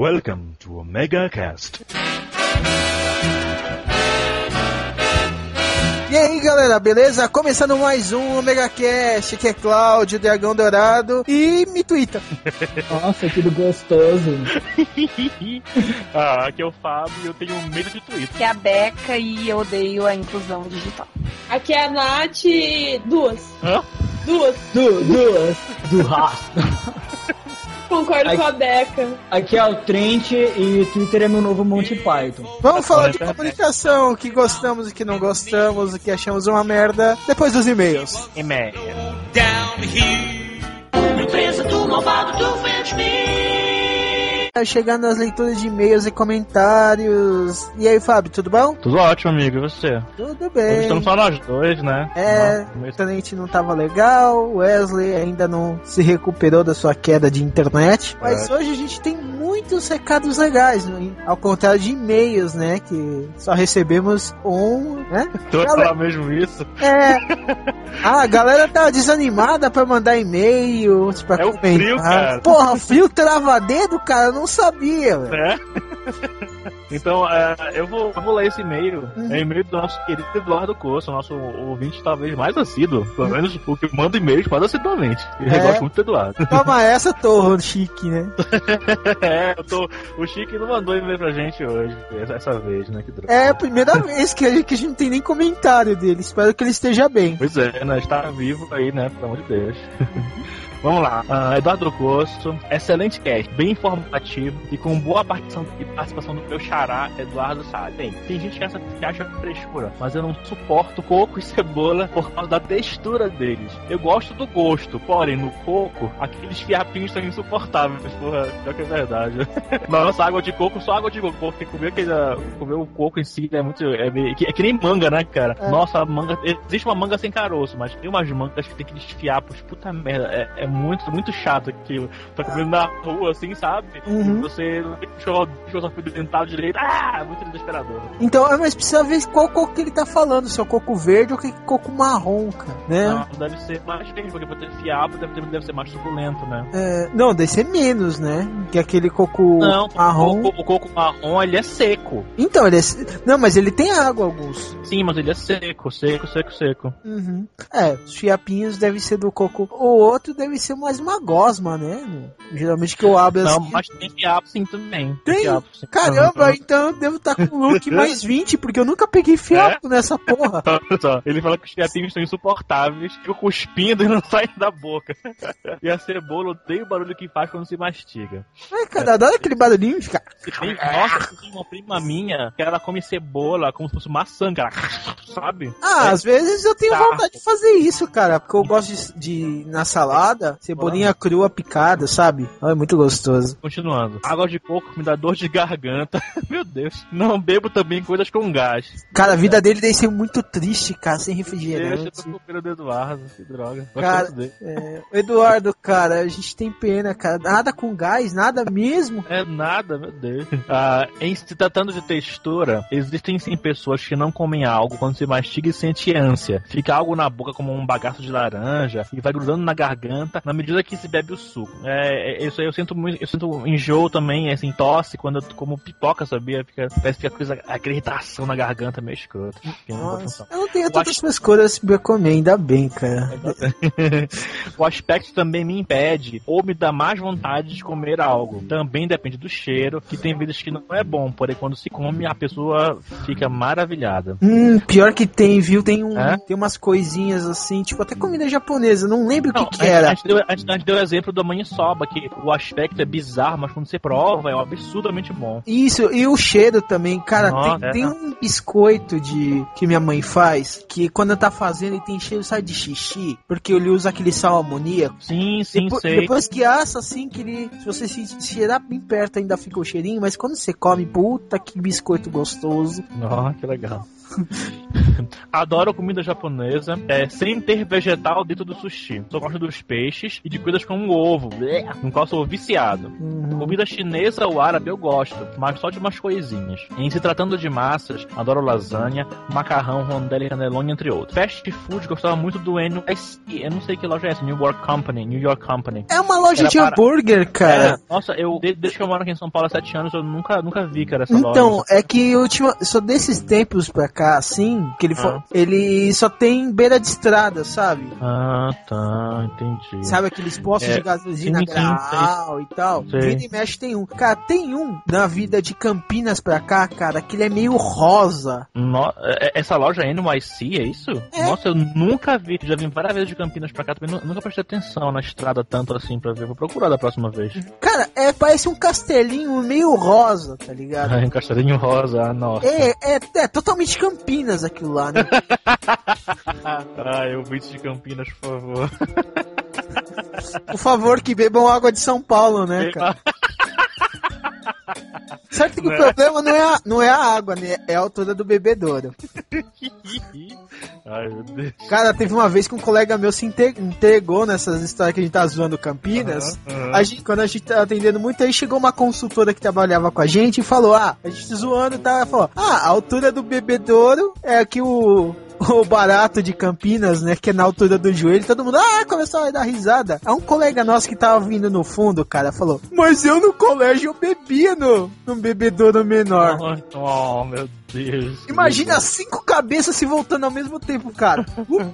Welcome to Omega Cast. E aí galera, beleza? Começando mais um Omega Cast, que é Cláudio, Dragão Dourado e me twitta. Nossa, que gostoso. ah, aqui é o Fábio e eu tenho medo de Twitter. Aqui é a Beca e eu odeio a inclusão digital. Aqui é a Nath, duas. Hã? Duas. Du, duas. Do rastro. Concordo Aqui- com a Beca. Aqui é o Trent e Twitter é meu novo Monty Python. Vamos falar de internet. comunicação, o que gostamos e o que não gostamos, o que achamos uma merda, depois dos e-mails. E-mail. Tá Chegando nas leituras de e-mails e comentários. E aí, Fábio, tudo bom? Tudo ótimo, amigo. E você? Tudo Hoje bem. estamos só nós dois, né? É, Nossa, o Tenente não tava legal, o Wesley ainda não se recuperou da sua queda de internet. Mas É. hoje a gente tem muitos recados legais, né? ao contrário de e-mails, né? Que só recebemos um, né? Tu vai Galera- falar mesmo isso? É. Ah, a galera tá desanimada pra mandar e-mail, pra É o comentar. frio, cara. Porra, frio trava dedo, cara, não sabia, velho. É? então, é, eu, vou, eu vou ler esse e-mail. Uhum. É o e-mail do nosso querido Eduardo Costa, nosso ouvinte talvez mais assíduo. Pelo menos o que manda e-mails mais assiduamente. Eu É? gosto muito do Eduardo. Toma essa, torro chique, né? é, eu tô, o Chique não mandou e-mail pra gente hoje, essa, essa vez, né? Que. É a primeira vez que a, gente, que a gente não tem nem comentário dele. Espero que ele esteja bem. Pois é, né? Está vivo aí, né? Pelo amor de Deus. Vamos lá. Ah, Eduardo Costo, excelente cast, bem informativo e com boa participação, participação do meu xará, Eduardo Salles. Bem, tem gente que acha, que acha frescura, mas eu não suporto coco e cebola por causa da textura deles. Eu gosto do gosto, porém, no coco, aqueles fiapinhos são insuportáveis. Porra, pior que é verdade. Nossa, água de coco, só água de coco, porque comer, aquele, comer o coco em si é muito. É, meio- é que nem manga, né, cara? É. Nossa, manga. Existe uma manga sem caroço, mas tem umas mangas que tem aqueles fiapos, puta merda. É, é muito, muito chato aquilo. Tá comendo na rua, assim, sabe? Uhum. Você não tem que chorar dental direito. Ah, é muito desesperador. Então, ah, mas precisa ver qual coco que ele tá falando, se é o coco verde ou que coco marrom, cara, né? Não, deve ser mais verde, porque pra ter fiapo deve, ter- deve ser mais suculento, né? É, não, deve ser menos, né? Que aquele coco Não, marrom. O, coco- o coco marrom ele é seco. Então, ele é... Não, mas ele tem água, alguns. Sim, mas ele é seco, seco, seco, seco. Uhum. É, os fiapinhos devem ser do coco. O outro deve ser mais uma gosma, né? Geralmente que eu abro Não, assim. mas tem fiapo sim também. Tem? fiapo, sim. Caramba, então eu devo estar com o look mais 20, porque eu nunca peguei fiapo nessa porra. Ele fala que os fiapinhos são insuportáveis, ficam cuspindo e não saem da boca. E a cebola odeia o barulho que faz quando se mastiga. Ai, cara, adoro aquele barulhinho de ficar. Tem- nossa, tem uma prima minha que ela come cebola como se fosse maçã, cara. Sabe? Ah, É. às vezes eu tenho Tá. vontade de fazer isso, cara. Porque eu gosto de, de na salada, cebolinha crua picada, sabe? É muito gostoso. Continuando. Água de coco me dá dor de garganta. Meu Deus. Não bebo também coisas com gás. Cara, a vida dele deve ser muito triste, cara, sem Deixa refrigerante. eu tô do Eduardo. Que droga. Cara. É, Eduardo, cara, a gente tem pena, cara. Nada com gás, nada mesmo. É nada, meu Deus. Ah, em se tratando de textura, existem sim pessoas que não comem algo quando se mastiga e sente ânsia. Fica algo na boca como um bagaço de laranja e vai grudando na garganta na medida que se bebe o suco. É, é, isso aí eu sinto muito, eu sinto enjoo também, assim, tosse quando eu como pipoca, sabia? Fica, parece que fica coisa, aquela irritação na garganta meio não vou Nossa, eu não tenho tantas acho- frescuras pra comer, ainda bem, cara. o aspecto também me impede ou me dá mais vontade de comer algo. Também depende do cheiro, que tem vezes que não é bom, porém quando se come a pessoa fica maravilhada. Hum, pior que tem, viu? Tem, um, É? tem umas coisinhas assim, tipo até comida japonesa, não lembro o que, que a, era. A gente, deu, a, gente, a gente deu o exemplo da maniçoba, que o aspecto é bizarro, mas quando você prova é absurdamente bom. Isso, e o cheiro também, cara, Nossa, tem, é. tem um biscoito de que minha mãe faz, que quando tá fazendo ele tem cheiro, sabe, de xixi, porque ele usa aquele sal amoníaco. Sim, sim, Depois, sei. depois que assa, assim, que ele. Se você se cheirar bem perto, ainda fica o cheirinho, mas quando você come, puta que biscoito gostoso. Nossa, que legal. Adoro comida japonesa, é, sem ter vegetal dentro do sushi. Só gosto dos peixes e de coisas como ovo, blé, no qual sou viciado. Uhum. Comida chinesa ou árabe eu gosto, mas só de umas coisinhas. Em se tratando de massas, adoro lasanha, macarrão, rondelli, canelone, entre outros. Fast food, gostava muito do NYC, eu não sei que loja é essa, New York Company, New York Company. É uma loja Era de para- hambúrguer, cara. É, nossa, eu de- desde que eu moro aqui em São Paulo há sete anos, eu nunca, nunca vi, cara, essa Então, loja. é que última, só desses tempos pra cá, assim, que ele, Ah. ele só tem beira de estrada, sabe? Ah, tá, entendi. Sabe aqueles postos É, de gasolina sim, sim, grau e tal? Sei. Vira e mexe tem um. Cara, tem um na vida de Campinas pra cá, cara, que ele é meio rosa. No- é- essa loja NYC, é isso? É. Nossa, eu nunca vi. Já vim várias vezes de Campinas pra cá, também nu- nunca prestei atenção na estrada tanto assim pra ver. Vou procurar da próxima vez. Cara, é, parece um castelinho meio rosa, tá ligado? Ai, um castelinho rosa, ah, nossa. É, é, é totalmente Campinas aquilo lá, né? Ah, eu de Campinas, por favor. Por favor, que bebam água de São Paulo, né, cara? Certo que o Né? problema não é, a, não é a água, né? É a altura do bebedouro. Ai, meu Deus. Cara, teve uma vez que um colega meu se entregou nessas histórias que a gente tá zoando Campinas. Aham. A gente, quando a gente tá atendendo muito, aí chegou uma consultora que trabalhava com a gente e falou: Ah, a gente zoando, tá? Ela falou: Ah, a altura do bebedouro é aqui o. O barato de Campinas, né? Que é na altura do joelho, todo mundo, ah, começou a dar risada. Aí um colega nosso que tava vindo no fundo, cara, falou: Mas eu no colégio eu bebia no, no bebedouro menor. Oh, meu Deus. Imagina cinco cabeças se voltando ao mesmo tempo, cara.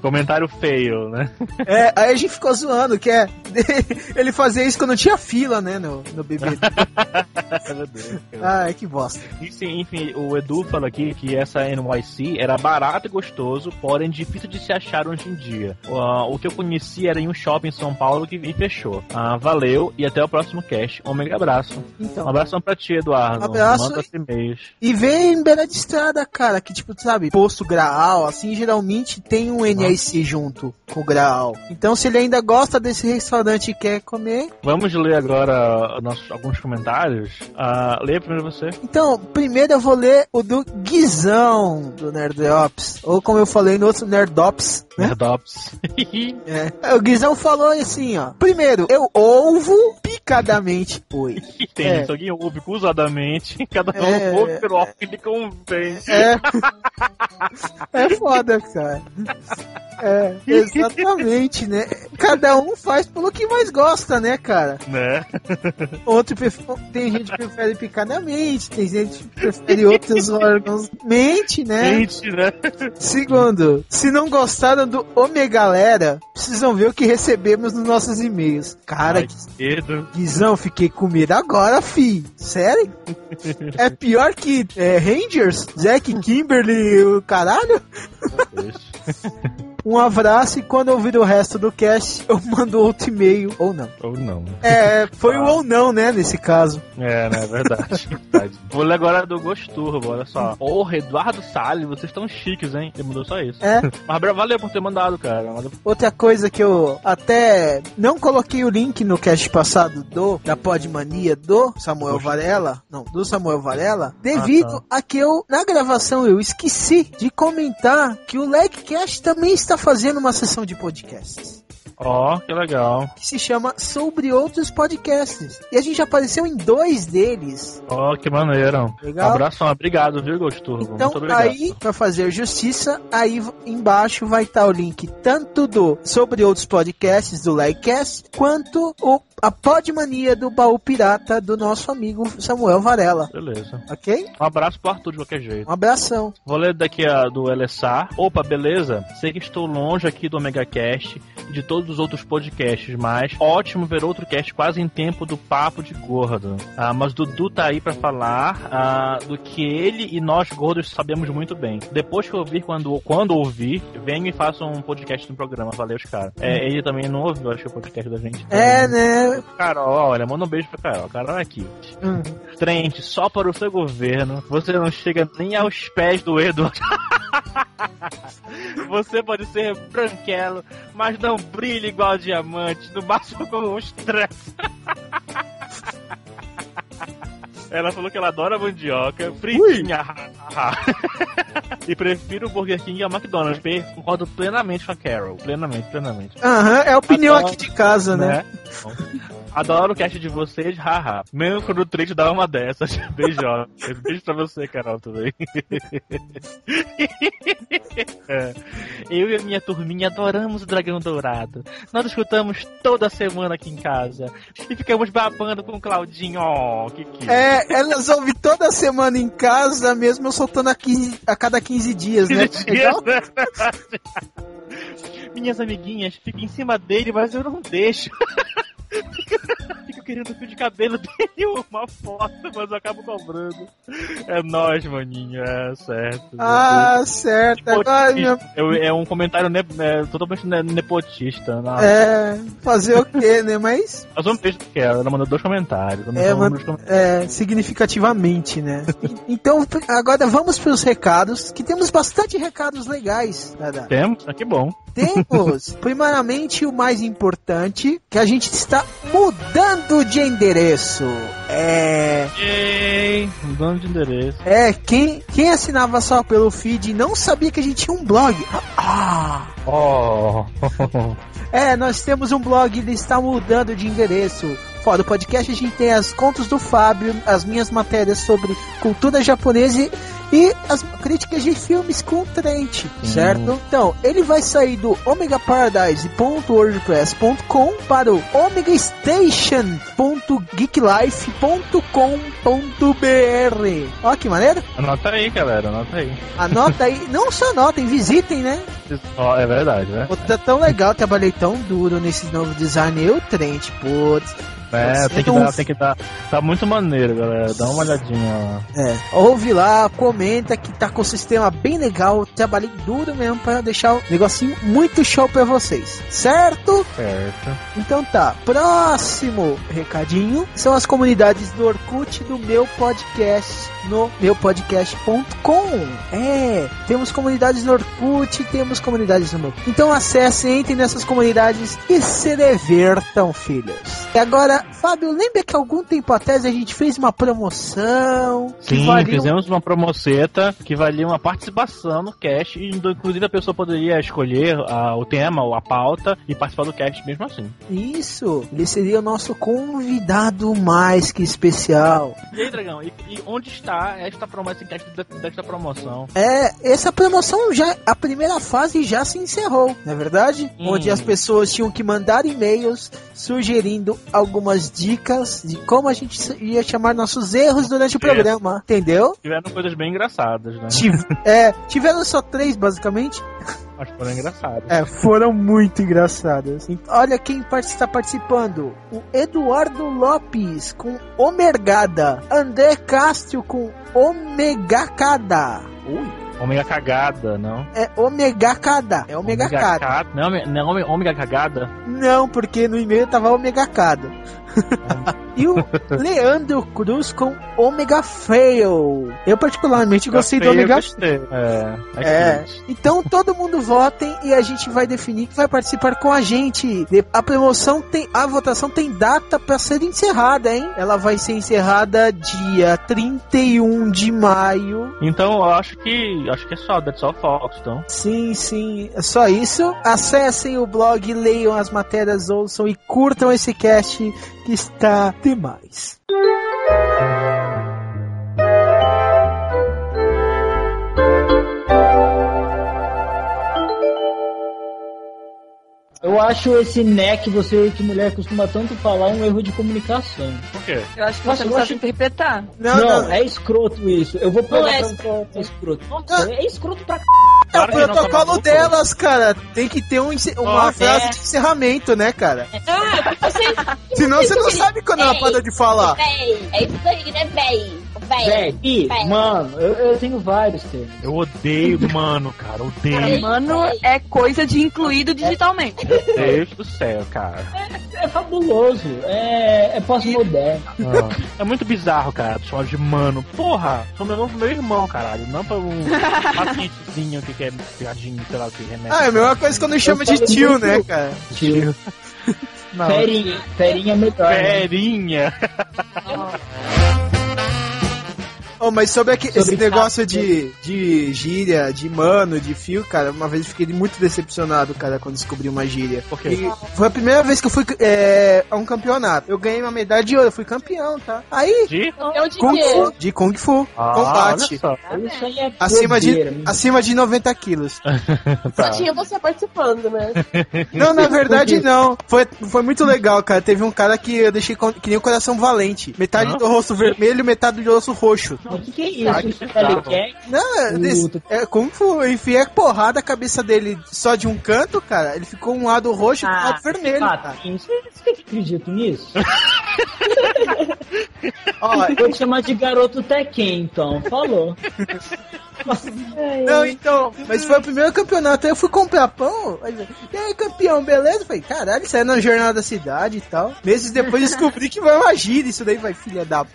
Comentário feio, né? É, aí a gente ficou zoando, que é. Ele fazia isso quando tinha fila, né, no, no bebê. meu Deus. Ai, que bosta. Enfim, enfim, o Edu falou aqui que essa NYC era barato e gostoso, porém difícil de se achar hoje em dia. Ah, o que eu conheci era em um shopping em São Paulo que e fechou. Ah, valeu e até o próximo cast. Um mega abraço. Um Então. abração pra ti, Eduardo. Abraço. Manda e-mails. E vem em beira de estrada, cara, que tipo, sabe, posto graal, assim, geralmente tem um NIC junto com o graal. Então, se ele ainda gosta desse restaurante e quer comer. Vamos ler agora nossos, alguns comentários. Ah, leia primeiro você. Então, primeiro eu vou ler o do Guizão, do Nerdops. Ou como eu falei no outro, Nerdops. Né? Nerdops. É. O Guizão falou assim, ó. Primeiro, eu ouvo picadamente. Oi. Tem É. alguém ouve cruzadamente. Cada um É. ouve pelo que lhe convém. É. É foda, cara. É, exatamente, né? Cada um faz pelo que mais gosta, né, cara? Né? Outro tem gente que prefere picadamente, tem gente que prefere outros órgãos mente, né? Gente, né? Segundo, se não gostaram do Omegalera, precisam ver o que recebemos nos nossos e-mails. Cara, Ai, que medo. Guizão, fiquei com medo agora, fi. Sério? É pior que é, Rangers? Zack Kimberly, o caralho? Um abraço e quando eu ouvir o resto do cast, eu mando outro e-mail. Ou não. Ou não. É, foi o ou não, né, nesse caso. É, né? Verdade. verdade. Vou ler agora do Gosturbo, olha só. Porra, Eduardo Salles, vocês estão chiques, hein? Ele mandou só isso. É. Mas valeu por ter mandado, cara. Valeu. Outra coisa que eu até não coloquei o link no cast passado do da Podmania do Samuel Varela, não, do Samuel Varela, devido a que eu na gravação eu esqueci de comentar que o Legcast também está fazendo uma sessão de podcasts. Ó, que legal. Que se chama Sobre Outros Podcasts. E a gente já apareceu em dois deles. Ó, que maneiro. Legal. Abração, obrigado, viu, Gosturbo? Então, Muito obrigado. aí, pra fazer justiça, aí embaixo vai estar o link tanto do sobre outros podcasts do Livecast, quanto o, a Podmania do Baú Pirata do nosso amigo Samuel Varela. Beleza. Ok? Um abraço pro Arthur de qualquer jeito. Um abração. Vou ler daqui a do LSA. Opa, beleza? Sei que estou longe aqui do OmegaCast e de todos os outros podcasts, mas ótimo ver outro cast quase em tempo do Papo de Gordo. Ah, mas Dudu tá aí pra falar ah, do que ele e nós gordos sabemos muito bem. Depois que eu ouvir, quando, quando ouvir, venho e faça um podcast no programa. Valeu, cara. É, ele também não ouviu, acho que o podcast da gente. É, né? Carol, olha, manda um beijo pra Carol. Carol é aqui. Hum. Trente, só para o seu governo, você não chega nem aos pés do Edward. você pode ser branquelo, mas não brilha igual diamante, no máximo como um estresse. Ela falou que ela adora mandioca, fritinha, ha, ha, ha. e prefiro o Burger King ao McDonald's. Concordo plenamente com a Carol. Plenamente, plenamente. Aham, é a opinião Adoro, aqui de casa, né? Né? Adoro o cast de vocês, haha. Mesmo quando o Trade dá uma dessas. Beijo. Beijo pra você, Carol, também. É. Eu e a minha turminha adoramos o Dragão Dourado. Nós escutamos toda semana aqui em casa. E ficamos babando com o Claudinho. Oh, que que. É, elas ouvem toda semana em casa, mesmo eu soltando a, 15 a cada 15 dias, né? 15 dias, né? Minhas amiguinhas ficam em cima dele, mas eu não deixo. Querendo o fio de cabelo dele uma foto, mas eu acabo cobrando. É nóis, maninho, é certo. Ah, certo. Agora, minha... É, é um comentário ne- é, totalmente ne- nepotista. Não. É, fazer o quê, né? Mas Mas vamos ver o que é. Ela mandou dois comentários. É, man- nos comentários. é, significativamente, né? Então, agora vamos para os recados, que temos bastante recados legais, Dada. Temos? Ah, que bom. Temos, primeiramente, o mais importante, que a gente está mudando de endereço. É. Ei, mudando de endereço. É, quem, quem assinava só pelo feed não sabia que a gente tinha um blog. Ah! Oh. É, nós temos um blog, ele está mudando de endereço. Fora do podcast, a gente tem as contos do Fábio, as minhas matérias sobre cultura japonesa e as críticas de filmes com o Trent, certo? Então, ele vai sair do omegaparadise.wordpress.com para o omegastation.geeklife.com.br. Ó que maneiro! Anota aí, galera, anota aí. Anota aí, não só anotem, visitem, né? É verdade, né? Pô, tá tão legal, trabalhei tão duro nesse novo design. Eu, Trent, putz. É, tem que não- dar, tem que dar. Tá muito maneiro, galera. Dá uma olhadinha lá. É, ouve lá, comenta que tá com o sistema bem legal. Trabalhei duro mesmo pra deixar o negocinho muito show pra vocês, certo? Certo. Então tá, próximo recadinho são as comunidades do Orkut do meu podcast no meupodcast.com. É, temos comunidades no Orkut, temos comunidades no meu. Então acessem, entrem nessas comunidades e se divertam, filhos. E agora, Fábio, lembra que algum tempo atrás a gente fez uma promoção Sim, valia fizemos uma promoceta que valia uma participação no cast e inclusive a pessoa poderia escolher o tema ou a pauta e participar do cast mesmo assim. Isso, ele seria o nosso convidado mais que especial. E aí, Dragão, e, e onde está esta promoção, desta promoção? É, essa promoção já, a primeira fase já se encerrou, não é verdade? Hum. Onde as pessoas tinham que mandar e-mails sugerindo algumas dicas de como a gente ia chamar nossos erros durante o É. programa, entendeu? Tiveram coisas bem engraçadas, né? Tive- é, tiveram só três, basicamente. Mas foram engraçadas. É, foram muito engraçadas. Olha quem está participando: o Eduardo Lopes com Omergada, André Castro com Omegacada. Ui, ômega cagada, não? É Omegacada, é Omegacada. Ca- Não, ômega- não, ômega- ômega cagada? Não, porque no e-mail tava Omegacada. e o Leandro Cruz com Omega Fail. Eu particularmente gostei do Omega gostei. É, É. excelente. Então todo mundo votem e a gente vai definir que vai participar com a gente. A promoção tem. A votação tem data para ser encerrada, hein? Ela vai ser encerrada dia 31 de maio. Então, eu acho que acho que é só, that's all Fox, então. Sim, sim, é só isso. Acessem o blog, leiam as matérias, ouçam e curtam esse cast está demais. Eu acho esse né que você, que mulher costuma tanto falar, um erro de comunicação. Por quê? Eu acho que Nossa, você não sabe acho- interpretar. Não, Não, não, é escroto isso. Eu vou Não pegar é pra pra- é escroto. Nossa, é escroto pra c... é o tá protocolo delas, cara. Tem que ter um, uma Ó, frase é. de encerramento, né, cara? Ah, você. Senão você não sabe quando ela para de falar. Véi, é isso aí, né, véi? Véi. Véi, ih, Véi. mano, eu, eu tenho vários termos. Eu odeio, mano, cara, odeio. Mano, é coisa de incluído digitalmente. Deus do céu, cara. É fabuloso, é, é pós-moderno. É muito bizarro, cara, chamar de mano. Porra, sou meu novo meu irmão, caralho. Não pra um pacientezinho que quer piadinho, sei lá o que, remédio. Ah, é a mesma coisa quando chama de tio, muito. né, cara? Tio. Não, Ferinha, ferinha é melhor. né? Oh, mas sobre, aqui, Sobre esse negócio de, de gíria, de mano, de fio, cara, uma vez eu fiquei muito decepcionado, cara, quando descobri uma gíria. Por quê? E foi a primeira vez que eu fui é, a um campeonato. Eu ganhei uma medalha de ouro, eu fui campeão, tá? Aí, De? De Kung? Fu, de Kung Fu, Ah, combate. é Acima de, acima de 90 quilos. Só tinha você participando, né? Não, na verdade não. Foi, foi muito legal, cara. Teve um cara que eu deixei que nem o coração valente. Metade Hã? do rosto vermelho, metade do rosto roxo. O que, que é Ah, isso? Isso é? Não, é, desse- Puta. é Fu. Eu enfiei a porrada a cabeça dele só de um canto, cara. Ele ficou um lado roxo e um Ah, lado vermelho, cara. Patinho, Você acredita nisso? Ó, Vou te chamar de garoto Tekken, então. Falou. Não, então, mas foi o primeiro campeonato. Aí eu fui comprar pão. aí, E aí, campeão, beleza? Falei, caralho, isso aí é na jornada da cidade e tal. Meses depois descobri que vai uma gíria. Isso daí vai, filha da p.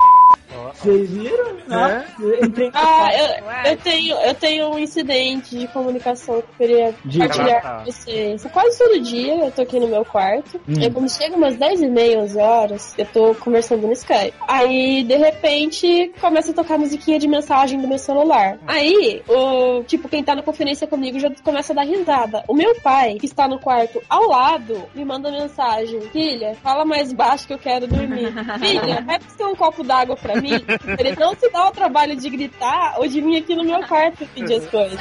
Vocês viram? Ah, eu em Ah, eu, eu, tenho, eu tenho um incidente de comunicação que eu queria Diga. compartilhar com vocês. Quase todo dia eu tô aqui no meu quarto. Hum. Aí quando chega umas 10 e meia, 11 horas, eu tô conversando no Skype. Aí, de repente, começa a tocar musiquinha de mensagem do meu celular. Aí, o, tipo, quem tá na conferência comigo já começa a dar risada. O meu pai, que está no quarto ao lado, me manda mensagem. Filha, fala mais baixo que eu quero dormir. Filha, vai buscar um copo d'água pra mim? Ele não se dá o trabalho de gritar ou de vir aqui no meu quarto pedir as coisas.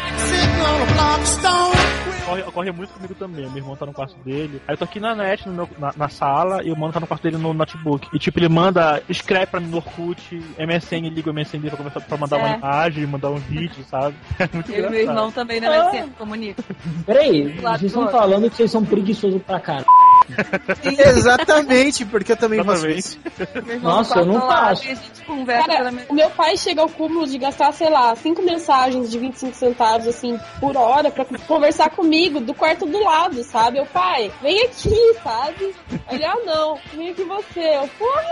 Ocorre, ocorre muito comigo também. Meu irmão tá no quarto dele. Aí eu tô aqui na net, no meu- na, na sala, e o mano tá no quarto dele no notebook. E tipo, ele manda, escreve pra mim no Orkut, MSN, liga o MSN dele pra, começar, pra mandar uma É. imagem, mandar um vídeo, sabe? É muito Eu e meu irmão também na MSN comunica. Peraí, vocês estão falando que vocês são preguiçosos pra caralho. Exatamente, porque eu também faço isso. Exatamente. Meu irmão Nossa, no eu não faço. E a gente conversa Cara, o meu pai chega ao cúmulo de gastar, sei lá, cinco mensagens de 25 centavos, assim, por hora pra conversar comigo do quarto do lado, sabe? Eu, pai, vem aqui, sabe? Ele, ah, não, vem aqui você. Eu, porra,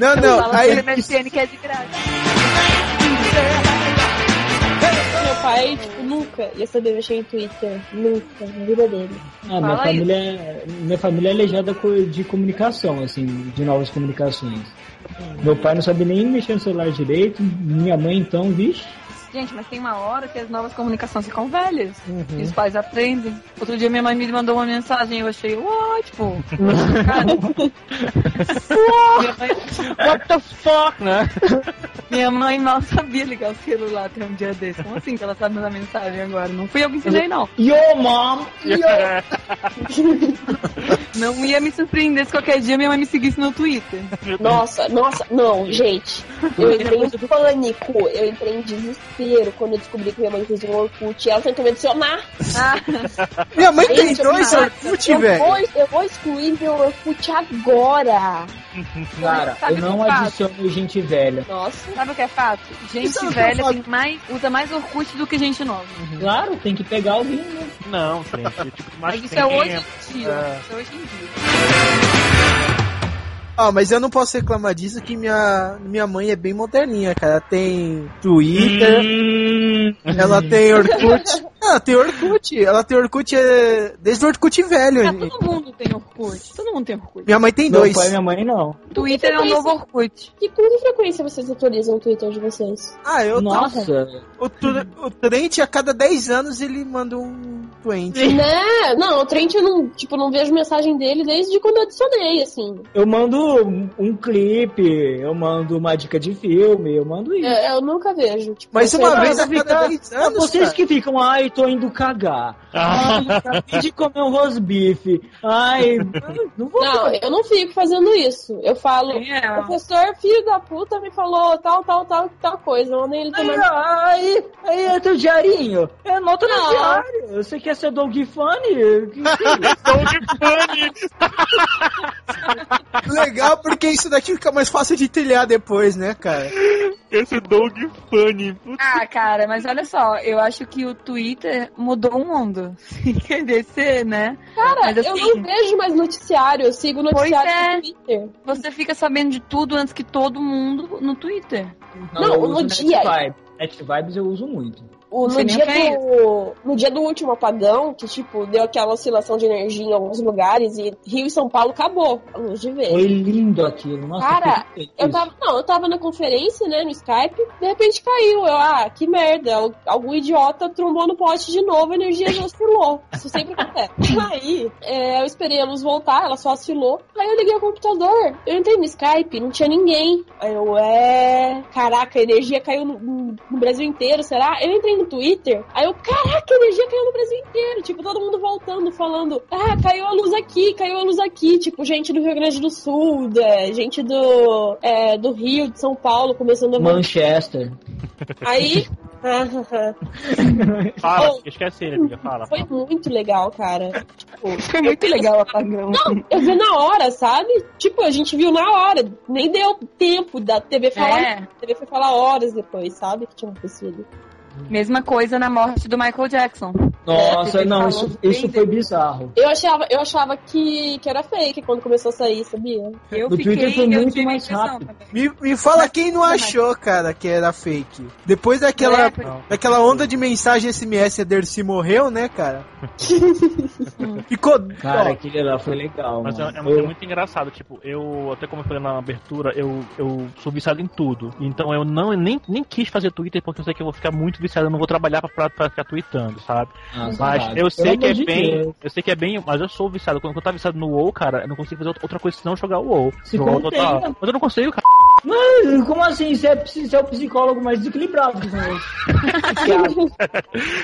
Não, não, aí. que é de graça. meu pai, tipo, nunca ia saber mexer em Twitter. Nunca, na vida dele. Ah, minha Fala família, é- minha família é aleijada de comunicação, assim, de novas comunicações. Meu pai não sabe nem mexer no celular direito, minha mãe então, vixe. Gente, mas tem uma hora que as novas comunicações ficam velhas. Uhum. E os pais aprendem. Outro dia minha mãe me mandou uma mensagem e eu achei, uau, tipo. cara, minha mãe, What the fuck, né? minha mãe mal sabia ligar o celular até um dia desse. Como assim que ela sabe mandar mensagem agora? Não fui eu que ensinei, não. Yo, mom! Yo! Não ia me surpreender se qualquer dia minha mãe me seguisse no Twitter. Nossa, nossa, não, gente. Eu entrei em pânico, eu entrei em desespero quando eu descobri que minha mãe fez um Orkut e ela tentou me adicionar. Ah, Minha mãe tem Gente, dois eu- Orkut, velho. vou, eu vou excluir meu Orkut agora. Cara, eu não faz? adiciono gente velha. Nossa. sabe o que é fato? Gente é velha tem mais, usa mais Orkut do que gente nova. Claro, tem que pegar alguém, né? Não, gente. Tipo, mais Mas isso é hoje em dia. É. Isso é hoje em dia. Ah, mas eu não posso reclamar disso que minha, minha mãe é bem moderninha, cara. Ela tem Twitter, Hum, ela tem Orkut. Ela tem Orkut. Ela tem Orkut é, desde o Orkut velho. Ah, todo mundo tem Orkut. Todo mundo tem Orkut. Minha mãe tem Meu dois. pai e minha mãe não. Twitter é um novo Orkut. E com que frequência vocês atualizam o Twitter de vocês? Ah, eu Nossa, O, Tr- o Trent, a cada 10 anos, ele manda um tweet. Né? Não, o Trent eu não, tipo, não vejo mensagem dele desde quando eu adicionei, assim. eu mando um, clipe, eu mando uma dica de filme, eu mando isso. É, eu nunca vejo. Tipo, Mas uma vez a cada 10 Ah, anos, vocês cara. que ficam, ai, tô indo cagar. Ai, acabei de comer um rosbife. Ai, não vou. Não, eu não fico fazendo isso. Eu falo, é? professor, filho da puta, me falou tal, tal, tal, tal coisa. Eu mandei ele Aí, tomar. aí, aí é teu diarinho. É nota no diário. Você quer ser Doug Funny? Legal, porque isso daqui fica mais fácil de trilhar depois, né, cara? Esse Doug Funny. Putz, Ah, cara, mas olha só, eu acho que o Twitter mudou o mundo. Se quer descer, né? Cara, Mas eu assim- não vejo mais noticiário, eu sigo noticiário é. no Twitter. Você fica sabendo de tudo antes que todo mundo no Twitter. Não, eu no uso dia- NetVibes. NetVibes eu uso muito. O, no, dia do, no dia do último apagão, que tipo, deu aquela oscilação de energia em alguns lugares e Rio e São Paulo acabou a luz de vez. Foi lindo aquilo. Nossa, Cara, Eu tava, não, eu tava na conferência, né, no Skype, de repente caiu. Eu, ah, que merda, al- algum idiota trombou no poste de novo, a energia já oscilou. Isso sempre acontece. Aí, é, eu esperei a luz voltar, ela só oscilou. Aí eu liguei o computador, eu entrei no Skype, não tinha ninguém. Aí eu, é. Caraca, a energia caiu no, no- no Brasil inteiro, será? Eu entrei no Twitter, aí eu, caraca, a energia caiu no Brasil inteiro. Tipo, todo mundo voltando, falando, ah, caiu a luz aqui, caiu a luz aqui. Tipo, gente do Rio Grande do Sul, da- gente do, é, do Rio, de São Paulo, começando a. Manchester. Aí. Fala, Oh. esquece ele, amiga. Fala. Foi fala. muito legal, cara. Tipo, Foi muito legal o apagão. Não, eu vi na hora, sabe? Tipo, a gente viu na hora. Nem deu tempo da TV falar. É. A TV foi falar horas depois, sabe? Que tinha acontecido. Mesma coisa na morte do Michael Jackson. Nossa, É, não, isso, isso foi bizarro. Eu achava, eu achava que, que era fake quando começou a sair, sabia? Eu No fiquei, Twitter foi muito mais rápido. também. Me, me fala quem não achou, cara, que era fake. Depois daquela, É, daquela onda de mensagem SMS, a Dercy morreu, né, cara? Ficou. Cara, ó, aquele lá foi legal. Mas é, mano. é muito- é muito engraçado, tipo, eu, até como eu falei na abertura, eu, eu sou viciado em tudo. Então eu não nem, nem quis fazer Twitter porque eu sei que eu vou ficar muito viciado, eu não vou trabalhar pra, pra, pra ficar tweetando, sabe? Nossa, Mas cara, eu sei que é de bem. Deus. Eu sei que é bem. Mas eu sou viciado. Quando eu tava viciado no WoW, cara, eu não consigo fazer outra coisa senão jogar o WoW. Se jogar total. Mas eu não consigo, cara. Mas como assim? Você é, você é o psicólogo mais desequilibrado que conheço.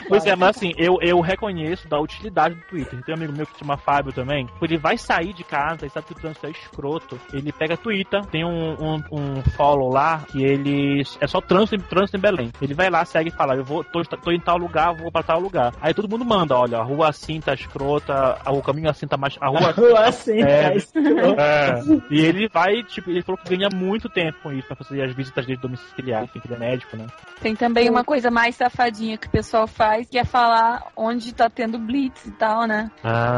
Pois é, mas assim, eu, eu reconheço da utilidade do Twitter. Tem um amigo meu que se chama Fábio também. Ele vai sair de casa e sabe que o trânsito é escroto. Ele pega Twitter, tem um, um, um follow lá que ele. É só trânsito, trânsito em Belém. Ele vai lá, segue e fala: Eu vou, tô, tô em tal lugar, vou pra tal lugar. Aí todo mundo manda: Olha, a rua assim tá escrota, o caminho assim tá mais. A rua assim, É. cara, escroto. É. E ele vai, tipo, ele falou que ganha muito tempo com isso pra fazer as visitas dele domiciliares, enfim, que ele é médico, né? Tem também uma coisa mais safadinha que o pessoal faz, que é falar onde tá tendo blitz e tal, né?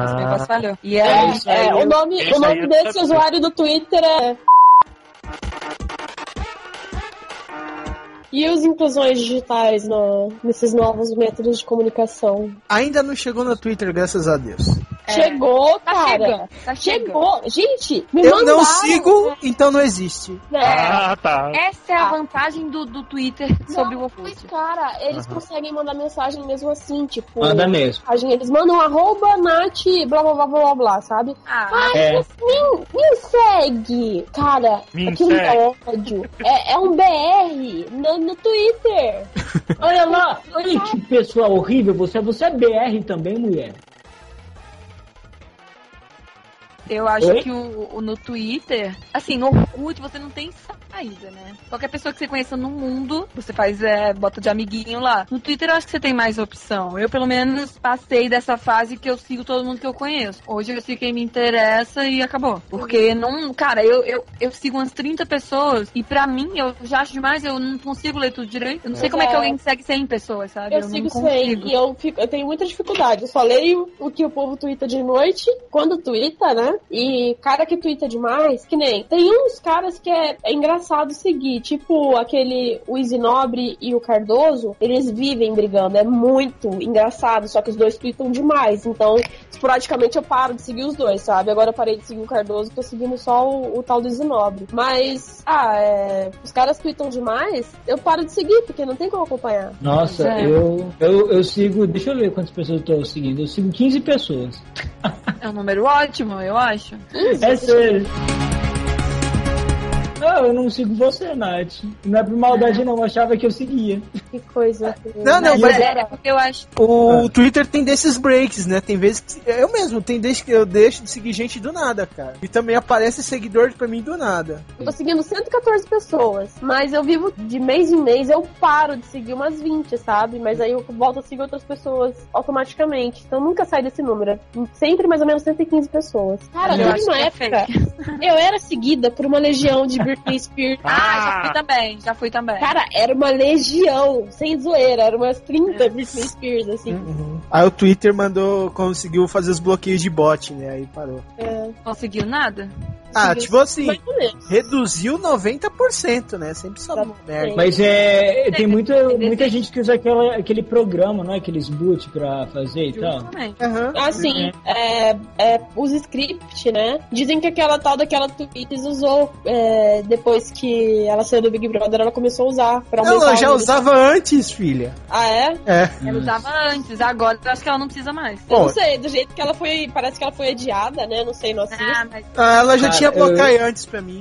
Esse negócio falhou. E É, aí, isso aí, é, o nome, isso o nome desse usuário do Twitter é. E as inclusões digitais no- nesses novos métodos de comunicação? Ainda não chegou no Twitter, graças a Deus. É. Chegou, tá cara. chegando, tá chegando. Chegou. Gente, me Eu não mandaram- sigo, então não existe. Né? Ah, tá. Essa é a Ah. vantagem do, do Twitter sobre o Não, Orkut. mas, cara, eles Aham. conseguem mandar mensagem mesmo assim, tipo. Manda mesmo. mensagem, Eles mandam arroba Nath, blá blá blá blá blá, sabe? Ah, Ai, É. me, me segue! Cara, Me aquilo segue. é ódio. É, é um BR no, no Twitter. Olha lá, olha que pessoa horrível você é. Você é BR também, mulher. Eu acho Oi? que o, o- no Twitter, assim, no Orkut você não tem saída, né? Qualquer pessoa que você conheça no mundo, você faz, é, bota de amiguinho lá. No Twitter eu acho que você tem mais opção. Eu, pelo menos, passei dessa fase que eu sigo todo mundo que eu conheço. Hoje eu sigo quem me interessa e acabou. Porque não, cara, eu, eu, eu sigo umas 30 pessoas e pra mim, eu já acho demais, eu não consigo ler tudo direito. Eu não sei como é que é- alguém segue 100 pessoas, sabe? Eu, não sigo consigo. sem e eu, fico, eu tenho muita dificuldade. Eu só leio o que o povo twitta de noite, quando twitta, né? E cara que twitta demais, que nem. Tem uns caras que é, é engraçado seguir, tipo aquele o Isinobre e o Cardoso, eles vivem brigando. É muito engraçado, só que os dois tweetam demais. Então, esporadicamente eu paro de seguir os dois, sabe? Agora eu parei de seguir o Cardoso, tô seguindo só o, o tal do Isinobre. Mas, ah, é, os caras tweetam demais, eu paro de seguir, porque não tem como acompanhar. Nossa, É. eu, eu, eu sigo. Deixa eu ver quantas pessoas eu tô seguindo. Eu sigo 15 pessoas. É um número ótimo, eu acho. É sério. Não, eu não sigo você, Nath. Não é por maldade, não. Eu achava que eu seguia. Que coisa. Não, não, Mas mas porque eu acho. o Twitter tem desses breaks, né? Tem vezes que. Eu mesmo, tem vezes que eu deixo de seguir gente do nada, cara. E também aparece seguidor pra mim do nada. Eu tô seguindo 114 pessoas, mas eu vivo de mês em mês, eu paro de seguir umas 20, sabe? Mas aí eu volto a seguir outras pessoas automaticamente. Então nunca sai desse número. Sempre mais ou menos 115 pessoas. Cara, Eu teve uma que é época, eu era seguida por uma legião de Britney Spears. Ah, já fui também, já fui também. Cara, era uma legião, sem zoeira, eram umas 30 Britney Spears, assim. Aí o Twitter mandou, conseguiu fazer os bloqueios de bot, né? Aí parou. É. Conseguiu nada? Ah, tipo assim, reduziu 90%, né? Sempre só Exatamente. merda. Mas é, tem muita, muita gente que usa aquela, aquele programa, não é? Aqueles boot pra fazer e tal. Justamente. Aham. Assim, é, é, os script, né? Dizem que aquela tal daquela Twitch usou é, depois que ela saiu do Big Brother, ela começou a usar pra aumentar Ela o já usava antes, filha. Ah, é? É. Ela usava antes, agora eu acho que ela não precisa mais. Eu Pô. não sei, do jeito que ela foi. Parece que ela foi adiada, né? Não sei, não assisto. Ah, mas Ah, ela já Cara, tinha bloqueio antes pra mim.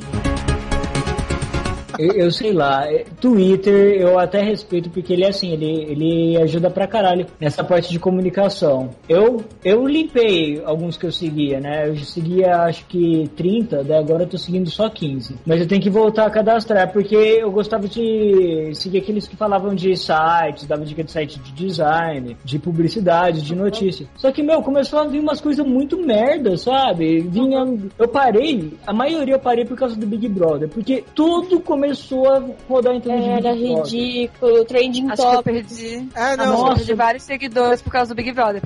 Eu, eu sei lá, é, Twitter eu até respeito porque ele é assim, ele, ele ajuda pra caralho nessa parte de comunicação. Eu, eu limpei alguns que eu seguia, né? Eu seguia acho que 30, daí agora eu tô seguindo só 15. Mas eu tenho que voltar a cadastrar porque eu gostava de seguir aqueles que falavam de sites, dava dica de site de design, de publicidade, de notícia. Só que, meu, começou a vir umas coisas muito merda, sabe? Vinha. Eu parei, a maioria eu parei por causa do Big Brother, porque tudo começou a rodar em torno de Era Brother. ridículo, trending acho que eu top. perdi. É, Acho que não. eu Nossa. perdi vários seguidores por causa do Big Brother.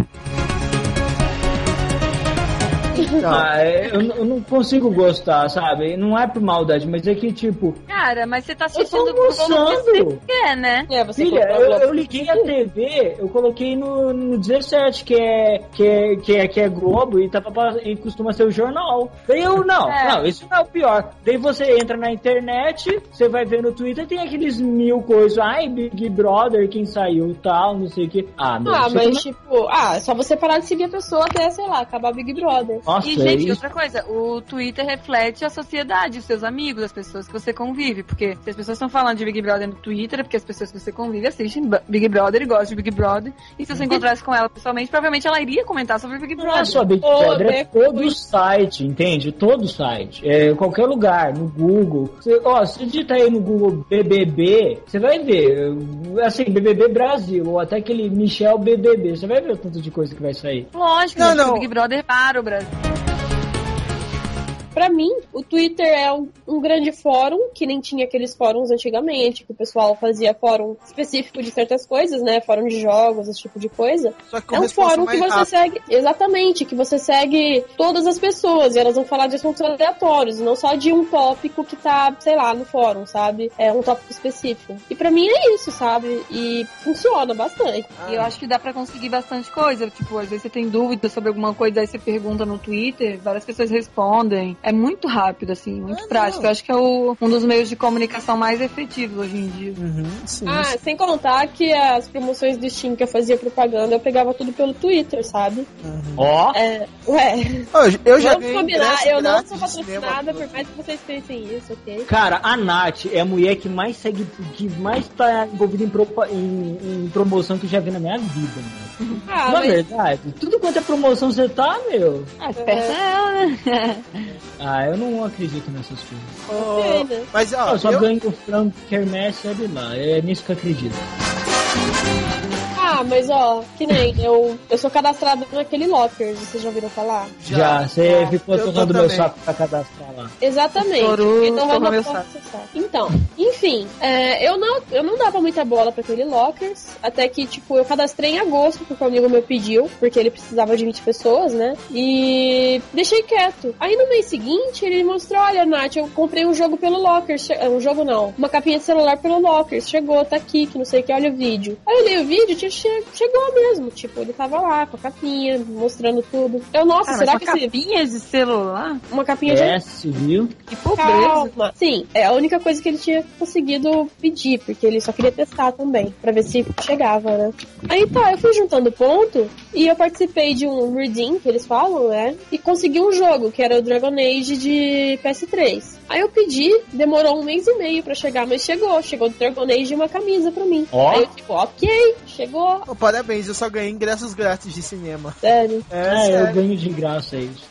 Ah, é, eu, eu não consigo gostar, sabe? Não é por maldade, mas é que, tipo, Cara, mas você tá assistindo tudo que você quer, né? É, você Filha, eu, eu liguei a TV, eu coloquei no, no 17, que é, que, é, que, é, que é Globo, e, tava, e costuma ser o jornal. Daí eu, não, É. não, isso não é o pior. Daí você entra na internet, você vai ver no Twitter, tem aqueles mil coisas, ai, Big Brother, quem saiu, tal, não sei o que. Ah, meu, Ah, mas tipo, ah, é só você parar de seguir a pessoa até, sei lá, acabar o Big Brother. Nossa, E, gente, isso- outra coisa, o Twitter reflete a sociedade, os seus amigos, as pessoas que você convive. Porque se as pessoas estão falando de Big Brother no Twitter, é porque as pessoas que você convive assistem Big Brother e gostam de Big Brother. E se você encontrasse com ela pessoalmente, provavelmente ela iria comentar sobre Big Não é Brother. só Big Brother, é todo o site, entende? Todo o site. É, qualquer lugar, no Google. Você, ó, se digitar aí no Google BBB, você vai ver. Assim, BBB Brasil, ou até aquele Michel BBB, você vai ver o tanto de coisa que vai sair. Lógico, Não, não. o Big Brother para o Brasil. Pra mim, o Twitter é um, um grande fórum, que nem tinha aqueles fóruns antigamente, que o pessoal fazia fórum específico de certas coisas, né? Fórum de jogos, esse tipo de coisa. Só que com É um fórum que você rápida. segue. Exatamente, que você segue todas as pessoas e elas vão falar de assuntos aleatórios, não só de um tópico que tá, sei lá, no fórum, sabe? É um tópico específico. E pra mim é isso, sabe? E funciona bastante. E eu acho que dá pra conseguir bastante coisa. Tipo, às vezes você tem dúvida sobre alguma coisa, aí você pergunta no Twitter, várias pessoas respondem. É muito rápido, assim, muito É, prático. não. Eu acho que é o- um dos meios de comunicação mais efetivos hoje em dia. Uhum, sim. Ah, sem contar que as promoções do Steam que eu fazia propaganda, eu pegava tudo pelo Twitter, sabe? Uhum. Ó, É, ué. Eu já Vamos combinar, eu não sou patrocinada, por mais que vocês pensem isso, ok? cara, a Nath é a mulher que mais segue, que mais tá envolvida em, propa- em- em promoção que eu já vi na minha vida, mano. Ah, Na mas verdade, tudo quanto é promoção você tá, meu. Ah, esperta ela, né? Ah, eu não acredito nessas coisas. né? Mas, ó, eu só eu- ganho o frango quermesse, olha lá. É nisso que eu acredito. Ah, mas ó, que nem eu, eu sou cadastrada naquele Lockers, vocês já ouviram falar? Já, você Já. ficou tocando meu saco pra cadastrar lá. Exatamente. Estourou, então, vai meu saco. então, enfim, é, eu, não, eu não dava muita bola pra aquele Lockers, até que, tipo, eu cadastrei em agosto, porque o amigo meu pediu, porque ele precisava de 20 pessoas, né? E deixei quieto. Aí no mês seguinte, ele mostrou: olha, Nath, eu comprei um jogo pelo Lockers. Um jogo não, uma capinha de celular pelo Lockers. Chegou, tá aqui, que não sei o que, olha o vídeo. Aí eu olhei o vídeo, tinha, che- chegou mesmo. Tipo, ele tava lá com a capinha, mostrando tudo. Eu, nossa, Ah, será uma que esse. capinha de celular? Uma capinha de É, se viu? Que pobreza. Sim, é a única coisa que ele tinha conseguido pedir, porque ele só queria testar também, pra ver se chegava, né? Aí tá, eu fui juntando ponto e eu participei de um redeem, que eles falam, né? E consegui um jogo, que era o Dragon Age de PS3. Aí eu pedi, demorou um mês e meio pra chegar, mas chegou. Chegou do Dragon Age e uma camisa pra mim. Ó. Aí eu tipo, ok, chegou. Ô, parabéns, eu só ganhei ingressos grátis de cinema. Sério. É, É, eu sério. ganho de graça isso.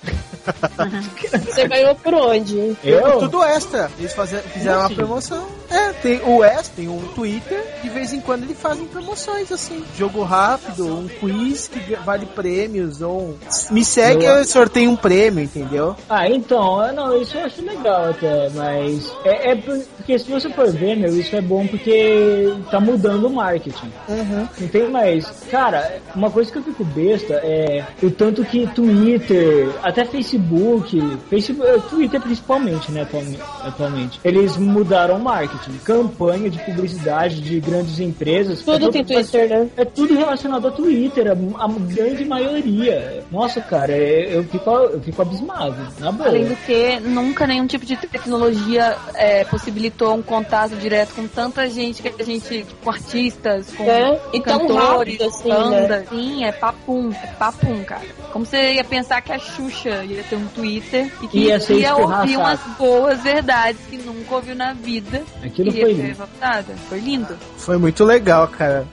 Você ganhou por onde? Eu, Eu? tudo extra. Eles fazer, fizeram uma promoção. É, tem o Wes, tem um Twitter, de vez em quando ele fazem promoções assim. Jogo rápido, um quiz que vale prêmios, ou me segue, eu sorteio um prêmio, entendeu? Ah, então, não, isso eu acho legal até, mas é, é por- porque se você for ver, meu, isso é bom porque tá mudando o marketing. Uhum. Não tem mais. Cara, uma coisa que eu fico besta é o tanto que Twitter, até Facebook, Facebook Twitter principalmente, né, atualme- atualmente, eles mudaram o marketing. Campanha de publicidade de grandes empresas. é Tudo tudo- tem Twitter, né? É tudo relacionado a Twitter, a, a grande maioria. Nossa, cara, é- eu fico, eu fico abismado, na boa. Além do que, nunca nenhum tipo de tecnologia é, possibilitou um contato direto com tanta gente que a gente, com artistas, com É, e cantores, rápido assim, bandas. Sim, é papum, é papum, cara. Como você ia pensar que a Xuxa ia ter um Twitter e que Ia ser ia ouvir umas boas verdades que nunca ouviu na vida. Aquilo e foi ser lindo. evaporada. Foi lindo. Foi muito legal, cara.